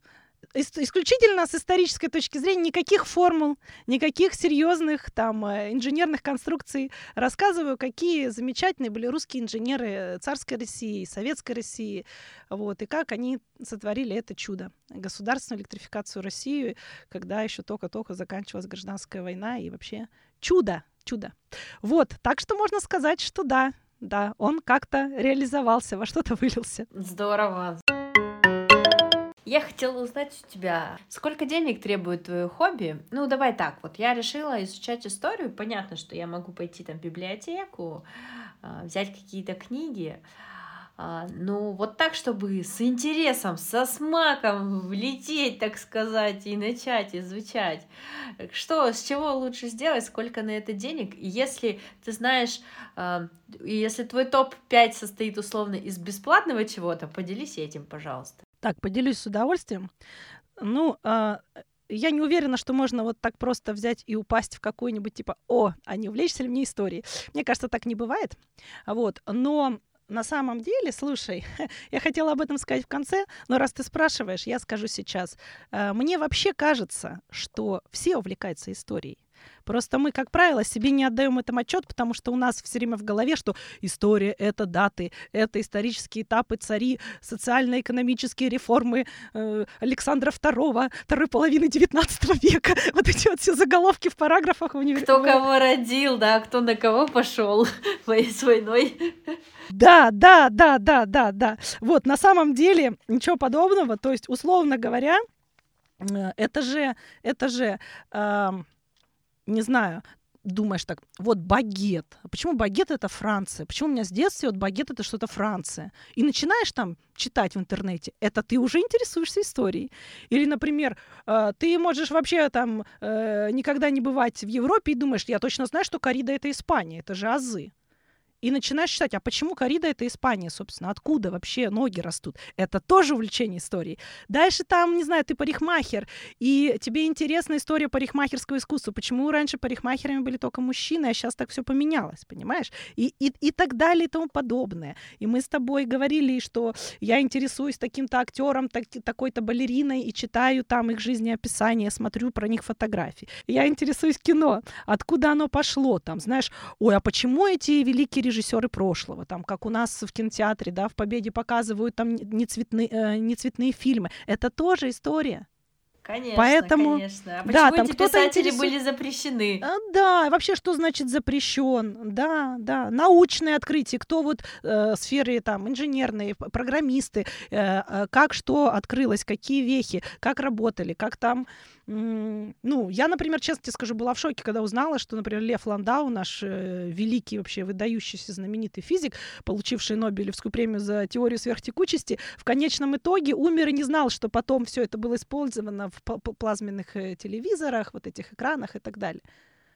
исключительно с исторической точки зрения никаких формул, никаких серьезных там э, инженерных конструкций. Рассказываю, какие замечательные были русские инженеры царской России, советской России, вот, и как они сотворили это чудо, государственную электрификацию России, когда еще только-только заканчивалась гражданская война, и вообще чудо, чудо. Вот, так что можно сказать, что да, да, он как-то реализовался, во что-то вылился. Здорово. Я хотела узнать у тебя, сколько денег требует твое хобби? Ну, давай так, вот я решила изучать историю. Понятно, что я могу пойти там в библиотеку, а, взять какие-то книги. А, ну, вот так, чтобы с интересом, со смаком влететь, так сказать, и начать изучать. Что, с чего лучше сделать, сколько на это денег? И если ты знаешь, а, если твой топ-5 состоит условно из бесплатного чего-то, поделись этим, пожалуйста. Так, поделюсь с удовольствием. Ну, э, я не уверена, что можно вот так просто взять и упасть в какую-нибудь типа «О, а не увлечься ли мне историей?» Мне кажется, так не бывает. Вот. Но на самом деле, слушай, я хотела об этом сказать в конце, но раз ты спрашиваешь, я скажу сейчас. Э, мне вообще кажется, что все увлекаются историей. Просто мы, как правило, себе не отдаем этом отчет, потому что у нас все время в голове, что история — это даты, это исторические этапы цари, социально-экономические реформы э, Александра II, второй половины XIX века. Вот эти вот все заголовки в параграфах в университете. Кто кого родил, да, кто на кого пошел с войной. Да, да, да, да, да, да. Вот, на самом деле ничего подобного. То есть, условно говоря, э, это же, это же, э, не знаю, думаешь так, вот багет. Почему багет это Франция? Почему у меня с детства вот багет это что-то Франция? И начинаешь там читать в интернете, это ты уже интересуешься историей. Или, например, э, ты можешь вообще там э, никогда не бывать в Европе и думаешь, я точно знаю, что корида это Испания, это же азы и начинаешь читать, а почему корида это Испания, собственно, откуда вообще ноги растут? Это тоже увлечение историей. Дальше там, не знаю, ты парикмахер, и тебе интересна история парикмахерского искусства. Почему раньше парикмахерами были только мужчины, а сейчас так все поменялось, понимаешь? И, и, и так далее и тому подобное. И мы с тобой говорили, что я интересуюсь таким-то актером, так, такой-то балериной, и читаю там их жизнеописание, смотрю про них фотографии. Я интересуюсь кино, откуда оно пошло, там, знаешь, ой, а почему эти великие режиссеры прошлого, там, как у нас в кинотеатре, да, в «Победе» показывают там нецветные, э, нецветные фильмы. Это тоже история. Конечно, Поэтому, конечно. А почему да, там эти писатели интересует... были запрещены? А, да, вообще, что значит запрещен? Да, да. Научные открытия, кто вот э, сферы там инженерные, программисты, э, э, как что открылось, какие вехи, как работали, как там ну, я, например, честно тебе скажу, была в шоке, когда узнала, что, например, Лев Ландау, наш э, великий вообще выдающийся знаменитый физик, получивший Нобелевскую премию за теорию сверхтекучести, в конечном итоге умер и не знал, что потом все это было использовано в плазменных э, телевизорах, вот этих экранах и так далее.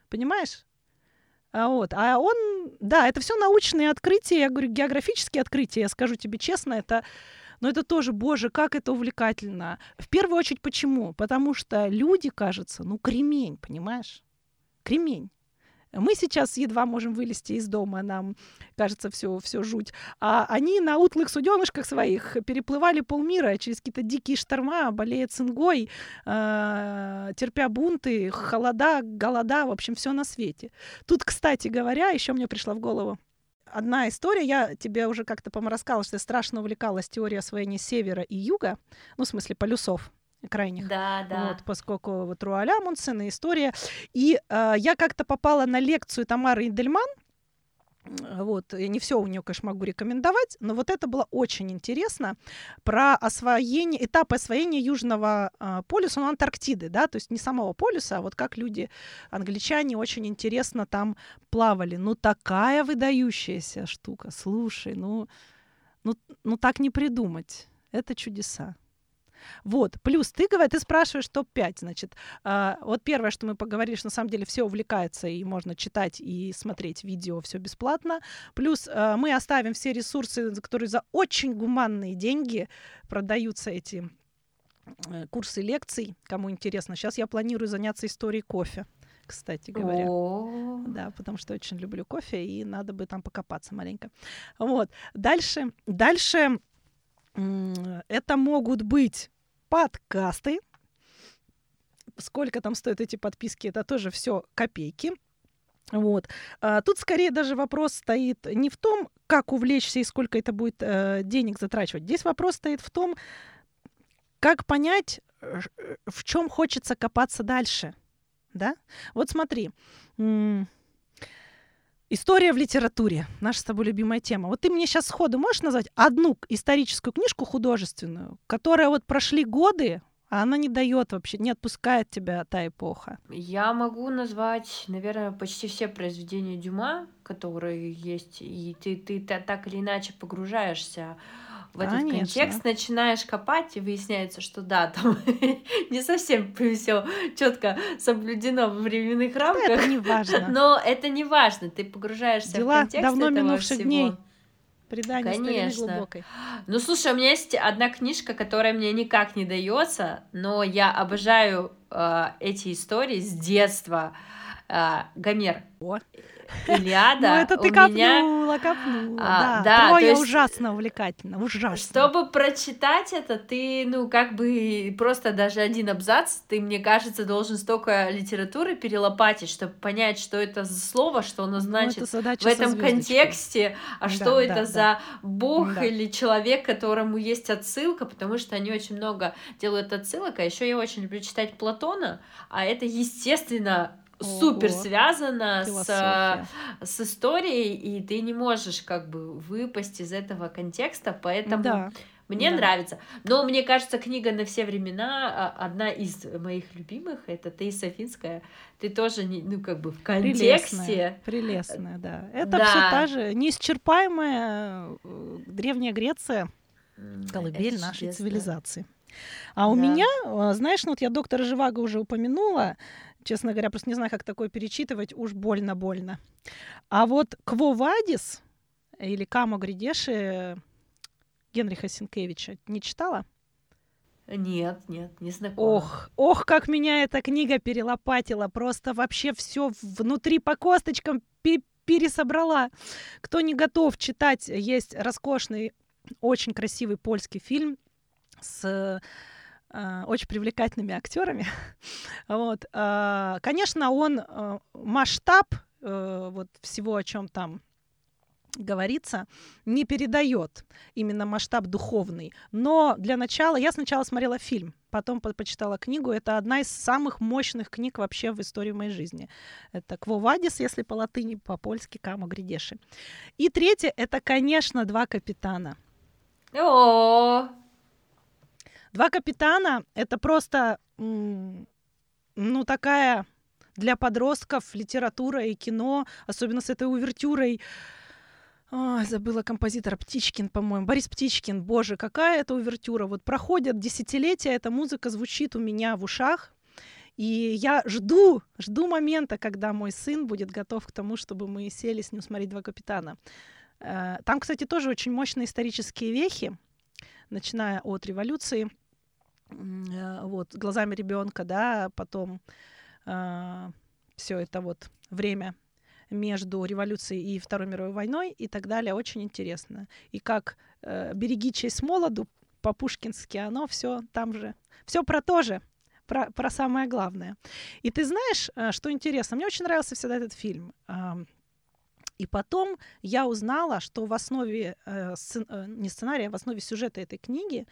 Понимаешь? А, вот. а он, да, это все научные открытия, я говорю, географические открытия, я скажу тебе честно, это но это тоже, боже, как это увлекательно. В первую очередь, почему? Потому что люди, кажется, ну, кремень, понимаешь? Кремень. Мы сейчас едва можем вылезти из дома, нам кажется все, все жуть. А они на утлых суденышках своих переплывали полмира через какие-то дикие шторма, болея цингой, э, терпя бунты, холода, голода, в общем, все на свете. Тут, кстати говоря, еще мне пришла в голову одна история, я тебе уже как-то, по-моему, рассказывала, что я страшно увлекалась теорией освоения севера и юга, ну, в смысле, полюсов крайних. Да, да. Вот, поскольку вот Руаля Мунсен история. И э, я как-то попала на лекцию Тамары Идельман, вот, я не все у нее, конечно, могу рекомендовать, но вот это было очень интересно про освоение, этап освоения Южного э, полюса, ну, Антарктиды, да, то есть не самого полюса, а вот как люди, англичане, очень интересно там плавали. Ну, такая выдающаяся штука, слушай, ну, ну, ну так не придумать. Это чудеса. Вот, плюс ты, говоришь, ты спрашиваешь топ-5, значит, э, вот первое, что мы поговорили, что на самом деле все увлекается, и можно читать и смотреть видео, все бесплатно, плюс э, мы оставим все ресурсы, которые за очень гуманные деньги продаются эти э, курсы лекций, кому интересно. Сейчас я планирую заняться историей кофе кстати говоря. О, Да, потому что очень люблю кофе, и надо бы там покопаться маленько. Вот. Дальше, дальше это могут быть подкасты. Сколько там стоят эти подписки, это тоже все копейки. Вот. А, тут скорее даже вопрос стоит не в том, как увлечься и сколько это будет э, денег затрачивать. Здесь вопрос стоит в том, как понять, э, в чем хочется копаться дальше. Да? Вот смотри. м, История в литературе. Наша с тобой любимая тема. Вот ты мне сейчас сходу можешь назвать одну историческую книжку художественную, которая вот прошли годы, а она не дает вообще, не отпускает тебя та эпоха. Я могу назвать, наверное, почти все произведения Дюма, которые есть, и ты, ты та- так или иначе погружаешься в этот Конечно. контекст, начинаешь копать, и выясняется, что да, там не совсем все четко соблюдено в временных Да, рамках, это не важно. но это не важно, ты погружаешься Дела в контекст давно этого минувших всего. дней. Предание Конечно. глубокой. Ну, слушай, у меня есть одна книжка, которая мне никак не дается, но я обожаю э, эти истории с детства. Э, Гомер. О. Илиада. ну, это ты у меня... копнула, копнула. А, да, да, Троя есть- ужасно увлекательно, ужасно. Чтобы прочитать это, ты, ну, как бы просто даже один абзац, ты, мне кажется, должен столько литературы перелопатить, чтобы понять, что это за слово, что оно Ну, значит это в этом контексте, а Да, что это да, за бог Да. или человек, которому есть отсылка, потому что они очень много делают отсылок, а еще я очень люблю читать Платона, а это, естественно. Супер связано с, Философия. с историей, и ты не можешь как бы выпасть из этого контекста, поэтому Да. мне да. нравится. Но мне кажется, книга на все времена а, одна из моих любимых, это Таиса Финская. Ты тоже, не, ну, как бы в контексте. Прелестная, прелестная, да. Это Да. все та же неисчерпаемая э, Древняя Греция, колыбель нашей чудесно. цивилизации. А у Да. меня, э, знаешь, ну вот я доктора Живаго уже упомянула, честно говоря, просто не знаю, как такое перечитывать, уж больно-больно. А вот Кво Вадис или Камо Гридеши Генриха Синкевича не читала? Нет, нет, не знакома. Ох, ох, как меня эта книга перелопатила. Просто вообще все внутри по косточкам пе- пересобрала. Кто не готов читать, есть роскошный, очень красивый польский фильм с очень привлекательными актерами. вот. а, конечно, он э, масштаб э, вот всего, о чем там говорится, не передает именно масштаб духовный. Но для начала я сначала смотрела фильм, потом по- почитала книгу. Это одна из самых мощных книг вообще в истории моей жизни. Это Кво Вадис, если по латыни, по-польски Камо Гридеши. И третье — это, конечно, «Два капитана». О, «Два капитана» — это просто, ну, такая для подростков литература и кино, особенно с этой увертюрой. Ой, забыла композитора Птичкин, по-моему. Борис Птичкин. Боже, какая это увертюра. Вот проходят десятилетия, эта музыка звучит у меня в ушах. И я жду, жду момента, когда мой сын будет готов к тому, чтобы мы сели с ним смотреть «Два капитана». Э, Там, кстати, тоже очень мощные исторические вехи, начиная от революции, вот, глазами ребенка, да, потом все это вот время между революцией и Второй мировой войной и так далее, очень интересно. И как э, «Береги честь молоду» по-пушкински, оно все там же, все про то же, про, про самое главное. И ты знаешь, э, что интересно? Мне очень нравился всегда этот фильм. И потом я узнала, что в основе, э, сцен- э, не сценария, а в основе сюжета этой книги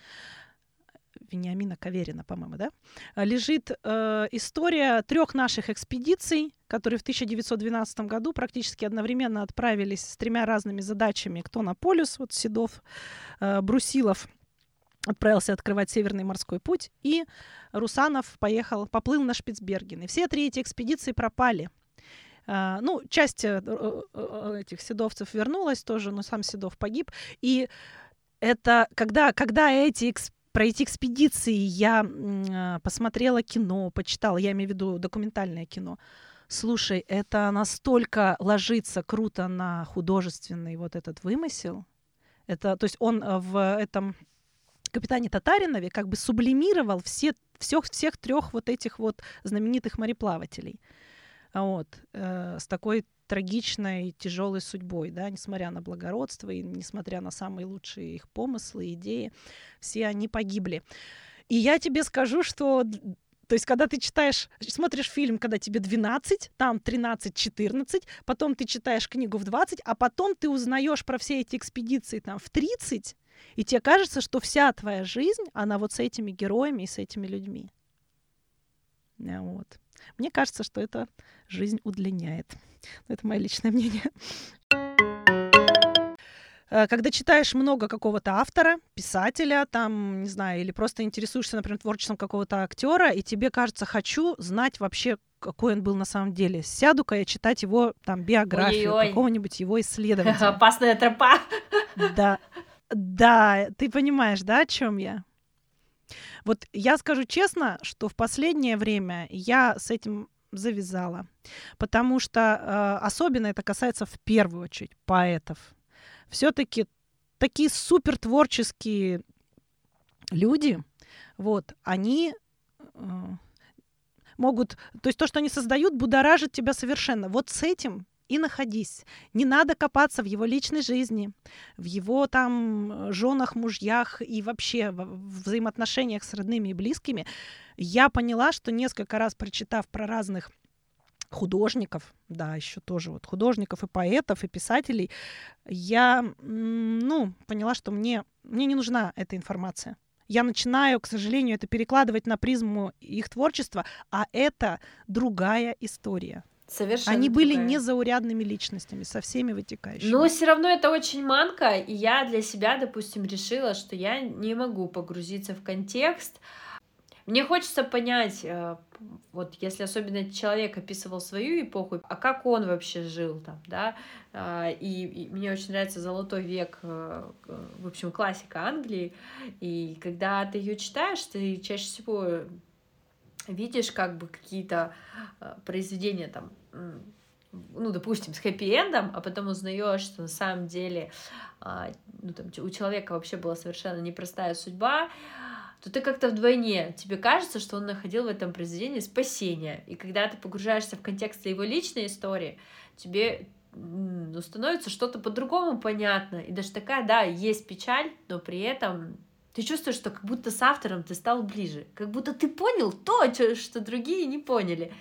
Вениамина Каверина, по-моему, да, э, лежит э, история трех наших экспедиций, которые в 1912 году практически одновременно отправились с тремя разными задачами. Кто на полюс, вот Седов, э, Брусилов отправился открывать Северный морской путь, и Русанов поехал, поплыл на Шпицберген. И все три эти экспедиции пропали. А, ну, часть э, этих седовцев вернулась тоже, но сам Седов погиб. И это когда, когда эти экс- про эти экспедиции я э, посмотрела кино, почитала, я имею в виду документальное кино. Слушай, это настолько ложится круто на художественный вот этот вымысел. Это, то есть он э, в этом капитане Татаринове как бы сублимировал все, всех, всех трех вот этих вот знаменитых мореплавателей. Вот, э, с такой трагичной, тяжелой судьбой, да, несмотря на благородство и несмотря на самые лучшие их помыслы, идеи, все они погибли. И я тебе скажу, что то есть, когда ты читаешь, смотришь фильм, когда тебе 12, там 13-14, потом ты читаешь книгу в 20, а потом ты узнаешь про все эти экспедиции там в 30, и тебе кажется, что вся твоя жизнь, она вот с этими героями и с этими людьми. Вот. Мне кажется, что это жизнь удлиняет. Это мое личное мнение. Э, когда читаешь много какого-то автора, писателя, там, не знаю, или просто интересуешься, например, творчеством какого-то актера, и тебе кажется, хочу знать вообще, какой он был на самом деле. Сяду-ка я читать его там биографию, какого-нибудь его исследователя. Опасная тропа. Да, да, ты понимаешь, да, о чем я? Вот я скажу честно, что в последнее время я с этим завязала, потому что э, особенно это касается в первую очередь поэтов. Все-таки такие супер творческие люди, вот, они э, могут, то есть то, что они создают, будоражит тебя совершенно. Вот с этим и находись. Не надо копаться в его личной жизни, в его там женах, мужьях и вообще в взаимоотношениях с родными и близкими. Я поняла, что несколько раз прочитав про разных художников, да, еще тоже вот художников и поэтов, и писателей, я, ну, поняла, что мне, мне не нужна эта информация. Я начинаю, к сожалению, это перекладывать на призму их творчества, а это другая история. Совершенно Они были другая. незаурядными личностями, со всеми вытекающими. Но все равно это очень манка, и я для себя, допустим, решила, что я не могу погрузиться в контекст. Мне хочется понять, э, вот если особенно человек описывал свою эпоху, а как он вообще жил там, да, а, и, и мне очень нравится «Золотой век», э, в общем, классика Англии, и когда ты ее читаешь, ты чаще всего видишь как бы какие-то э, произведения там ну, допустим, с хэппи-эндом, а потом узнаешь, что на самом деле а, ну, там, у человека вообще была совершенно непростая судьба, то ты как-то вдвойне, тебе кажется, что он находил в этом произведении спасение. И когда ты погружаешься в контекст его личной истории, тебе ну, становится что-то по-другому понятно. И даже такая, да, есть печаль, но при этом ты чувствуешь, что как будто с автором ты стал ближе, как будто ты понял то, что другие не поняли.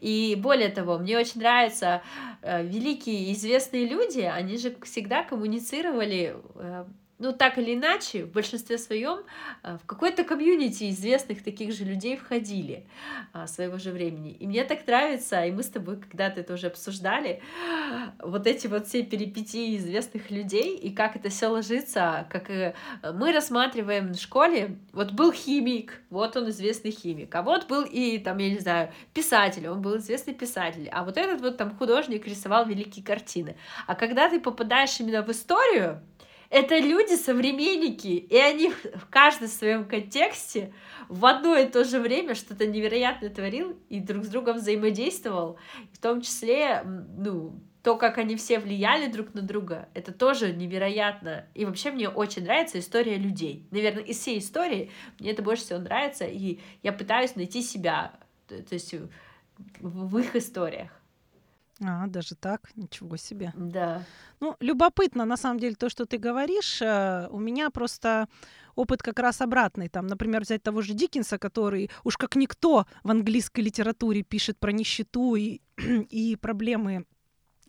И более того, мне очень нравятся э, великие известные люди, они же всегда коммуницировали э, ну, так или иначе, в большинстве своем э, в какой-то комьюнити известных таких же людей входили а, своего же времени. И мне так нравится, и мы с тобой когда-то это уже обсуждали, вот эти вот все перипетии известных людей, и как это все ложится, как э, мы рассматриваем в школе, вот был химик, вот он известный химик, а вот был и, там, я не знаю, писатель, он был известный писатель, а вот этот вот там художник рисовал великие картины. А когда ты попадаешь именно в историю, это люди современники, и они в каждом своем контексте в одно и то же время что-то невероятное творил и друг с другом взаимодействовал, в том числе, ну, то, как они все влияли друг на друга, это тоже невероятно. И вообще мне очень нравится история людей. Наверное, из всей истории мне это больше всего нравится, и я пытаюсь найти себя, то есть в их историях. А, даже так? Ничего себе. Да. Ну, любопытно, на самом деле, то, что ты говоришь. Э, у меня просто опыт как раз обратный. Там, например, взять того же Диккенса, который уж как никто в английской литературе пишет про нищету и, и проблемы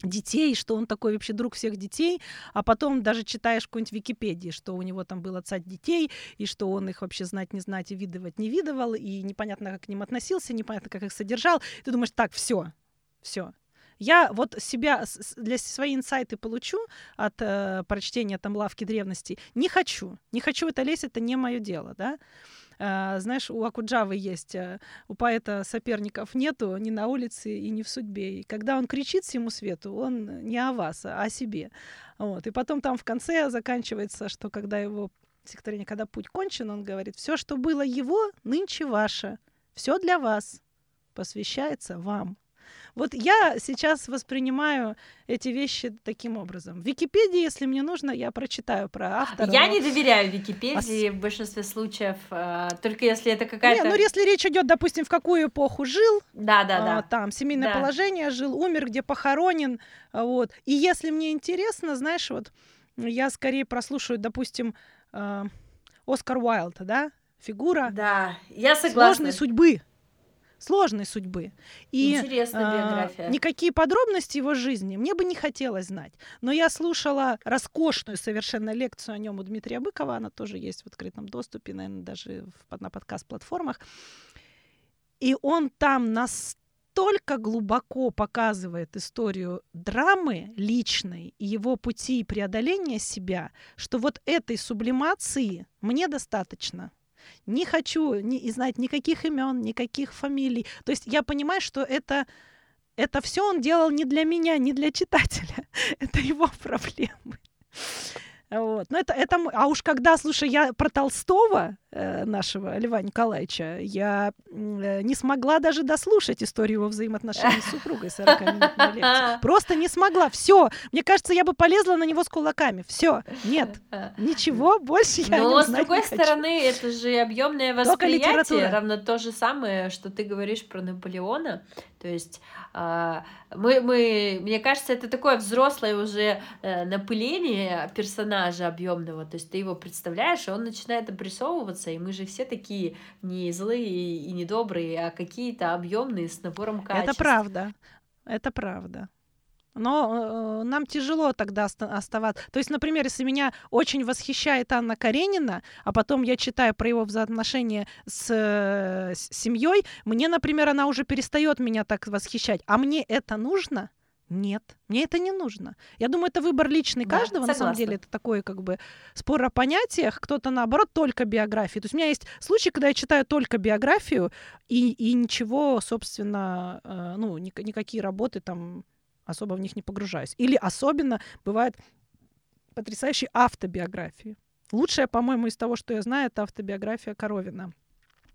детей, что он такой вообще друг всех детей, а потом даже читаешь какую-нибудь Википедии, что у него там был отцать детей, и что он их вообще знать, не знать и видывать не видывал, и непонятно, как к ним относился, непонятно, как их содержал. И ты думаешь, так, все, все, я вот себя для свои инсайты получу от э, прочтения там лавки древности. Не хочу. Не хочу это лезть, это не мое дело, да. Uh, знаешь, у Акуджавы есть, uh, у поэта соперников нету ни на улице и ни в судьбе. И когда он кричит всему свету, он не о вас, а о себе. Вот. И потом там в конце заканчивается, что когда его стихотворение «Когда путь кончен», он говорит, все, что было его, нынче ваше, все для вас, посвящается вам. Вот я сейчас воспринимаю эти вещи таким образом. В Википедии, если мне нужно, я прочитаю про автора. Я не доверяю Википедии в большинстве случаев, э, только если это какая-то... Не, ну если речь идет, допустим, в какую эпоху жил, да, да, да. там семейное да. положение жил, умер, где похоронен, вот. И если мне интересно, знаешь, вот я скорее прослушаю, допустим, э, Оскар Уайлд, да, фигура. Да, я согласна. Сложной судьбы сложной судьбы. И Интересная а, биография. никакие подробности его жизни мне бы не хотелось знать. Но я слушала роскошную совершенно лекцию о нем у Дмитрия Быкова. Она тоже есть в открытом доступе, наверное, даже в, на подкаст-платформах. И он там настолько глубоко показывает историю драмы личной и его пути преодоления себя, что вот этой сублимации мне достаточно не хочу не знать никаких имен, никаких фамилий. То есть я понимаю, что это это все он делал не для меня, не для читателя. это его проблемы. Вот. Но это, это, а уж когда, слушай, я про Толстого, э, нашего Льва Николаевича, я э, не смогла даже дослушать историю его взаимоотношений с супругой 40-минутной лекции. Просто не смогла. Все. Мне кажется, я бы полезла на него с кулаками. Все. Нет. Ничего больше я Но, с другой стороны, это же объемное восприятие, равно то же самое, что ты говоришь про Наполеона. То есть а, мы, мы, мне кажется, это такое взрослое уже э, напыление персонажа объемного. То есть ты его представляешь, и он начинает обрисовываться, и мы же все такие не злые и не добрые, а какие-то объемные с набором качеств. Это правда. Это правда. Но э, нам тяжело тогда оставаться. То есть, например, если меня очень восхищает Анна Каренина, а потом я читаю про его взаимоотношения с, э, с семьей, мне, например, она уже перестает меня так восхищать. А мне это нужно? Нет, мне это не нужно. Я думаю, это выбор личный да, каждого. Согласна. На самом деле, это такой как бы спор о понятиях. Кто-то наоборот только биографии. То есть у меня есть случаи, когда я читаю только биографию и, и ничего, собственно, э, ну ни, никакие работы там особо в них не погружаюсь. Или особенно бывают потрясающие автобиографии. Лучшая, по-моему, из того, что я знаю, это автобиография Коровина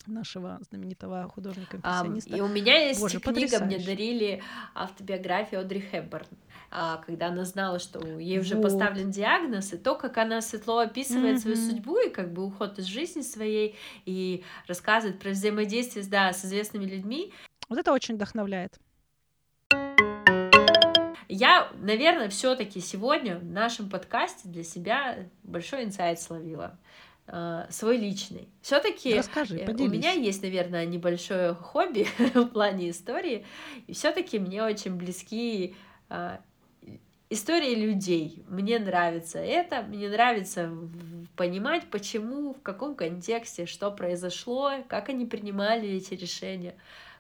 нашего знаменитого художника-импрессиониста. Um, и у меня есть Боже, книга, потрясающе. мне дарили автобиографию Одри Хепберн, а, когда она знала, что ей уже вот. поставлен диагноз, и то, как она светло описывает mm-hmm. свою судьбу и как бы уход из жизни своей, и рассказывает про взаимодействие да, с известными людьми. Вот это очень вдохновляет. Я, наверное, все-таки сегодня в нашем подкасте для себя большой инсайт словила э, свой личный. Все-таки э, у меня есть, наверное, небольшое хобби в плане истории, и все-таки мне очень близки э, истории людей. Мне нравится это, мне нравится понимать, почему, в каком контексте, что произошло, как они принимали эти решения,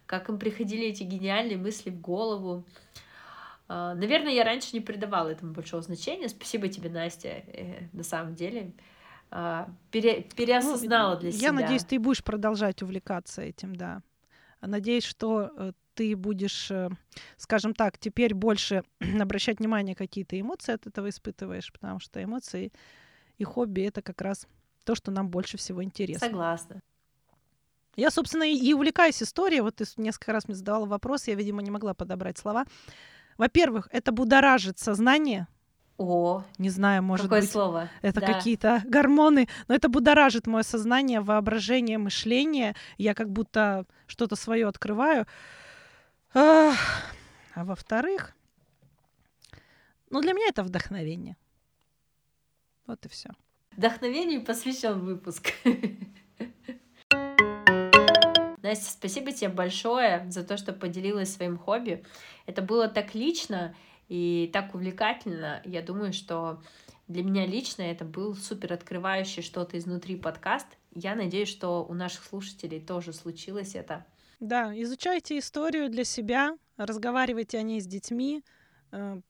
как им приходили эти гениальные мысли в голову. А, наверное, я раньше не придавала этому большого значения. Спасибо тебе, Настя, э, на самом деле. А, пере, переосознала ну, для я себя. Я надеюсь, ты будешь продолжать увлекаться этим, да. Надеюсь, что э, ты будешь, э, скажем так, теперь больше обращать внимание, какие ты эмоции от этого испытываешь, потому что эмоции и хобби — это как раз то, что нам больше всего интересно. Согласна. Я, собственно, и увлекаюсь историей. Вот ты несколько раз мне задавала вопрос, я, видимо, не могла подобрать слова. Во-первых, это будоражит сознание. О, не знаю, может какое быть, слово? это да. какие-то гормоны, но это будоражит мое сознание, воображение, мышление. Я как будто что-то свое открываю. А, а во-вторых, ну для меня это вдохновение. Вот и все. Вдохновению посвящен выпуск. Настя, спасибо тебе большое за то, что поделилась своим хобби. Это было так лично и так увлекательно. Я думаю, что для меня лично это был супер открывающий что-то изнутри подкаст. Я надеюсь, что у наших слушателей тоже случилось это. Да, изучайте историю для себя, разговаривайте о ней с детьми, э,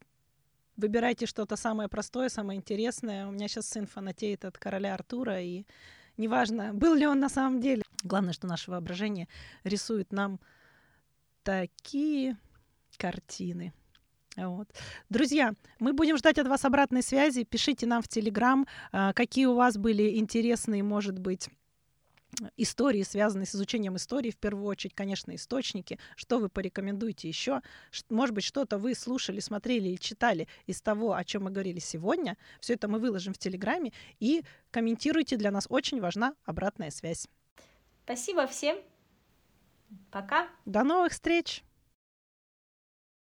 выбирайте что-то самое простое, самое интересное. У меня сейчас сын фанатеет от короля Артура, и неважно, был ли он на самом деле. Главное, что наше воображение рисует нам такие картины. Вот. Друзья, мы будем ждать от вас обратной связи. Пишите нам в Телеграм, а, какие у вас были интересные, может быть, истории, связанные с изучением истории, в первую очередь, конечно, источники, что вы порекомендуете еще, может быть, что-то вы слушали, смотрели или читали из того, о чем мы говорили сегодня, все это мы выложим в Телеграме, и комментируйте, для нас очень важна обратная связь. Спасибо всем, пока. До новых встреч!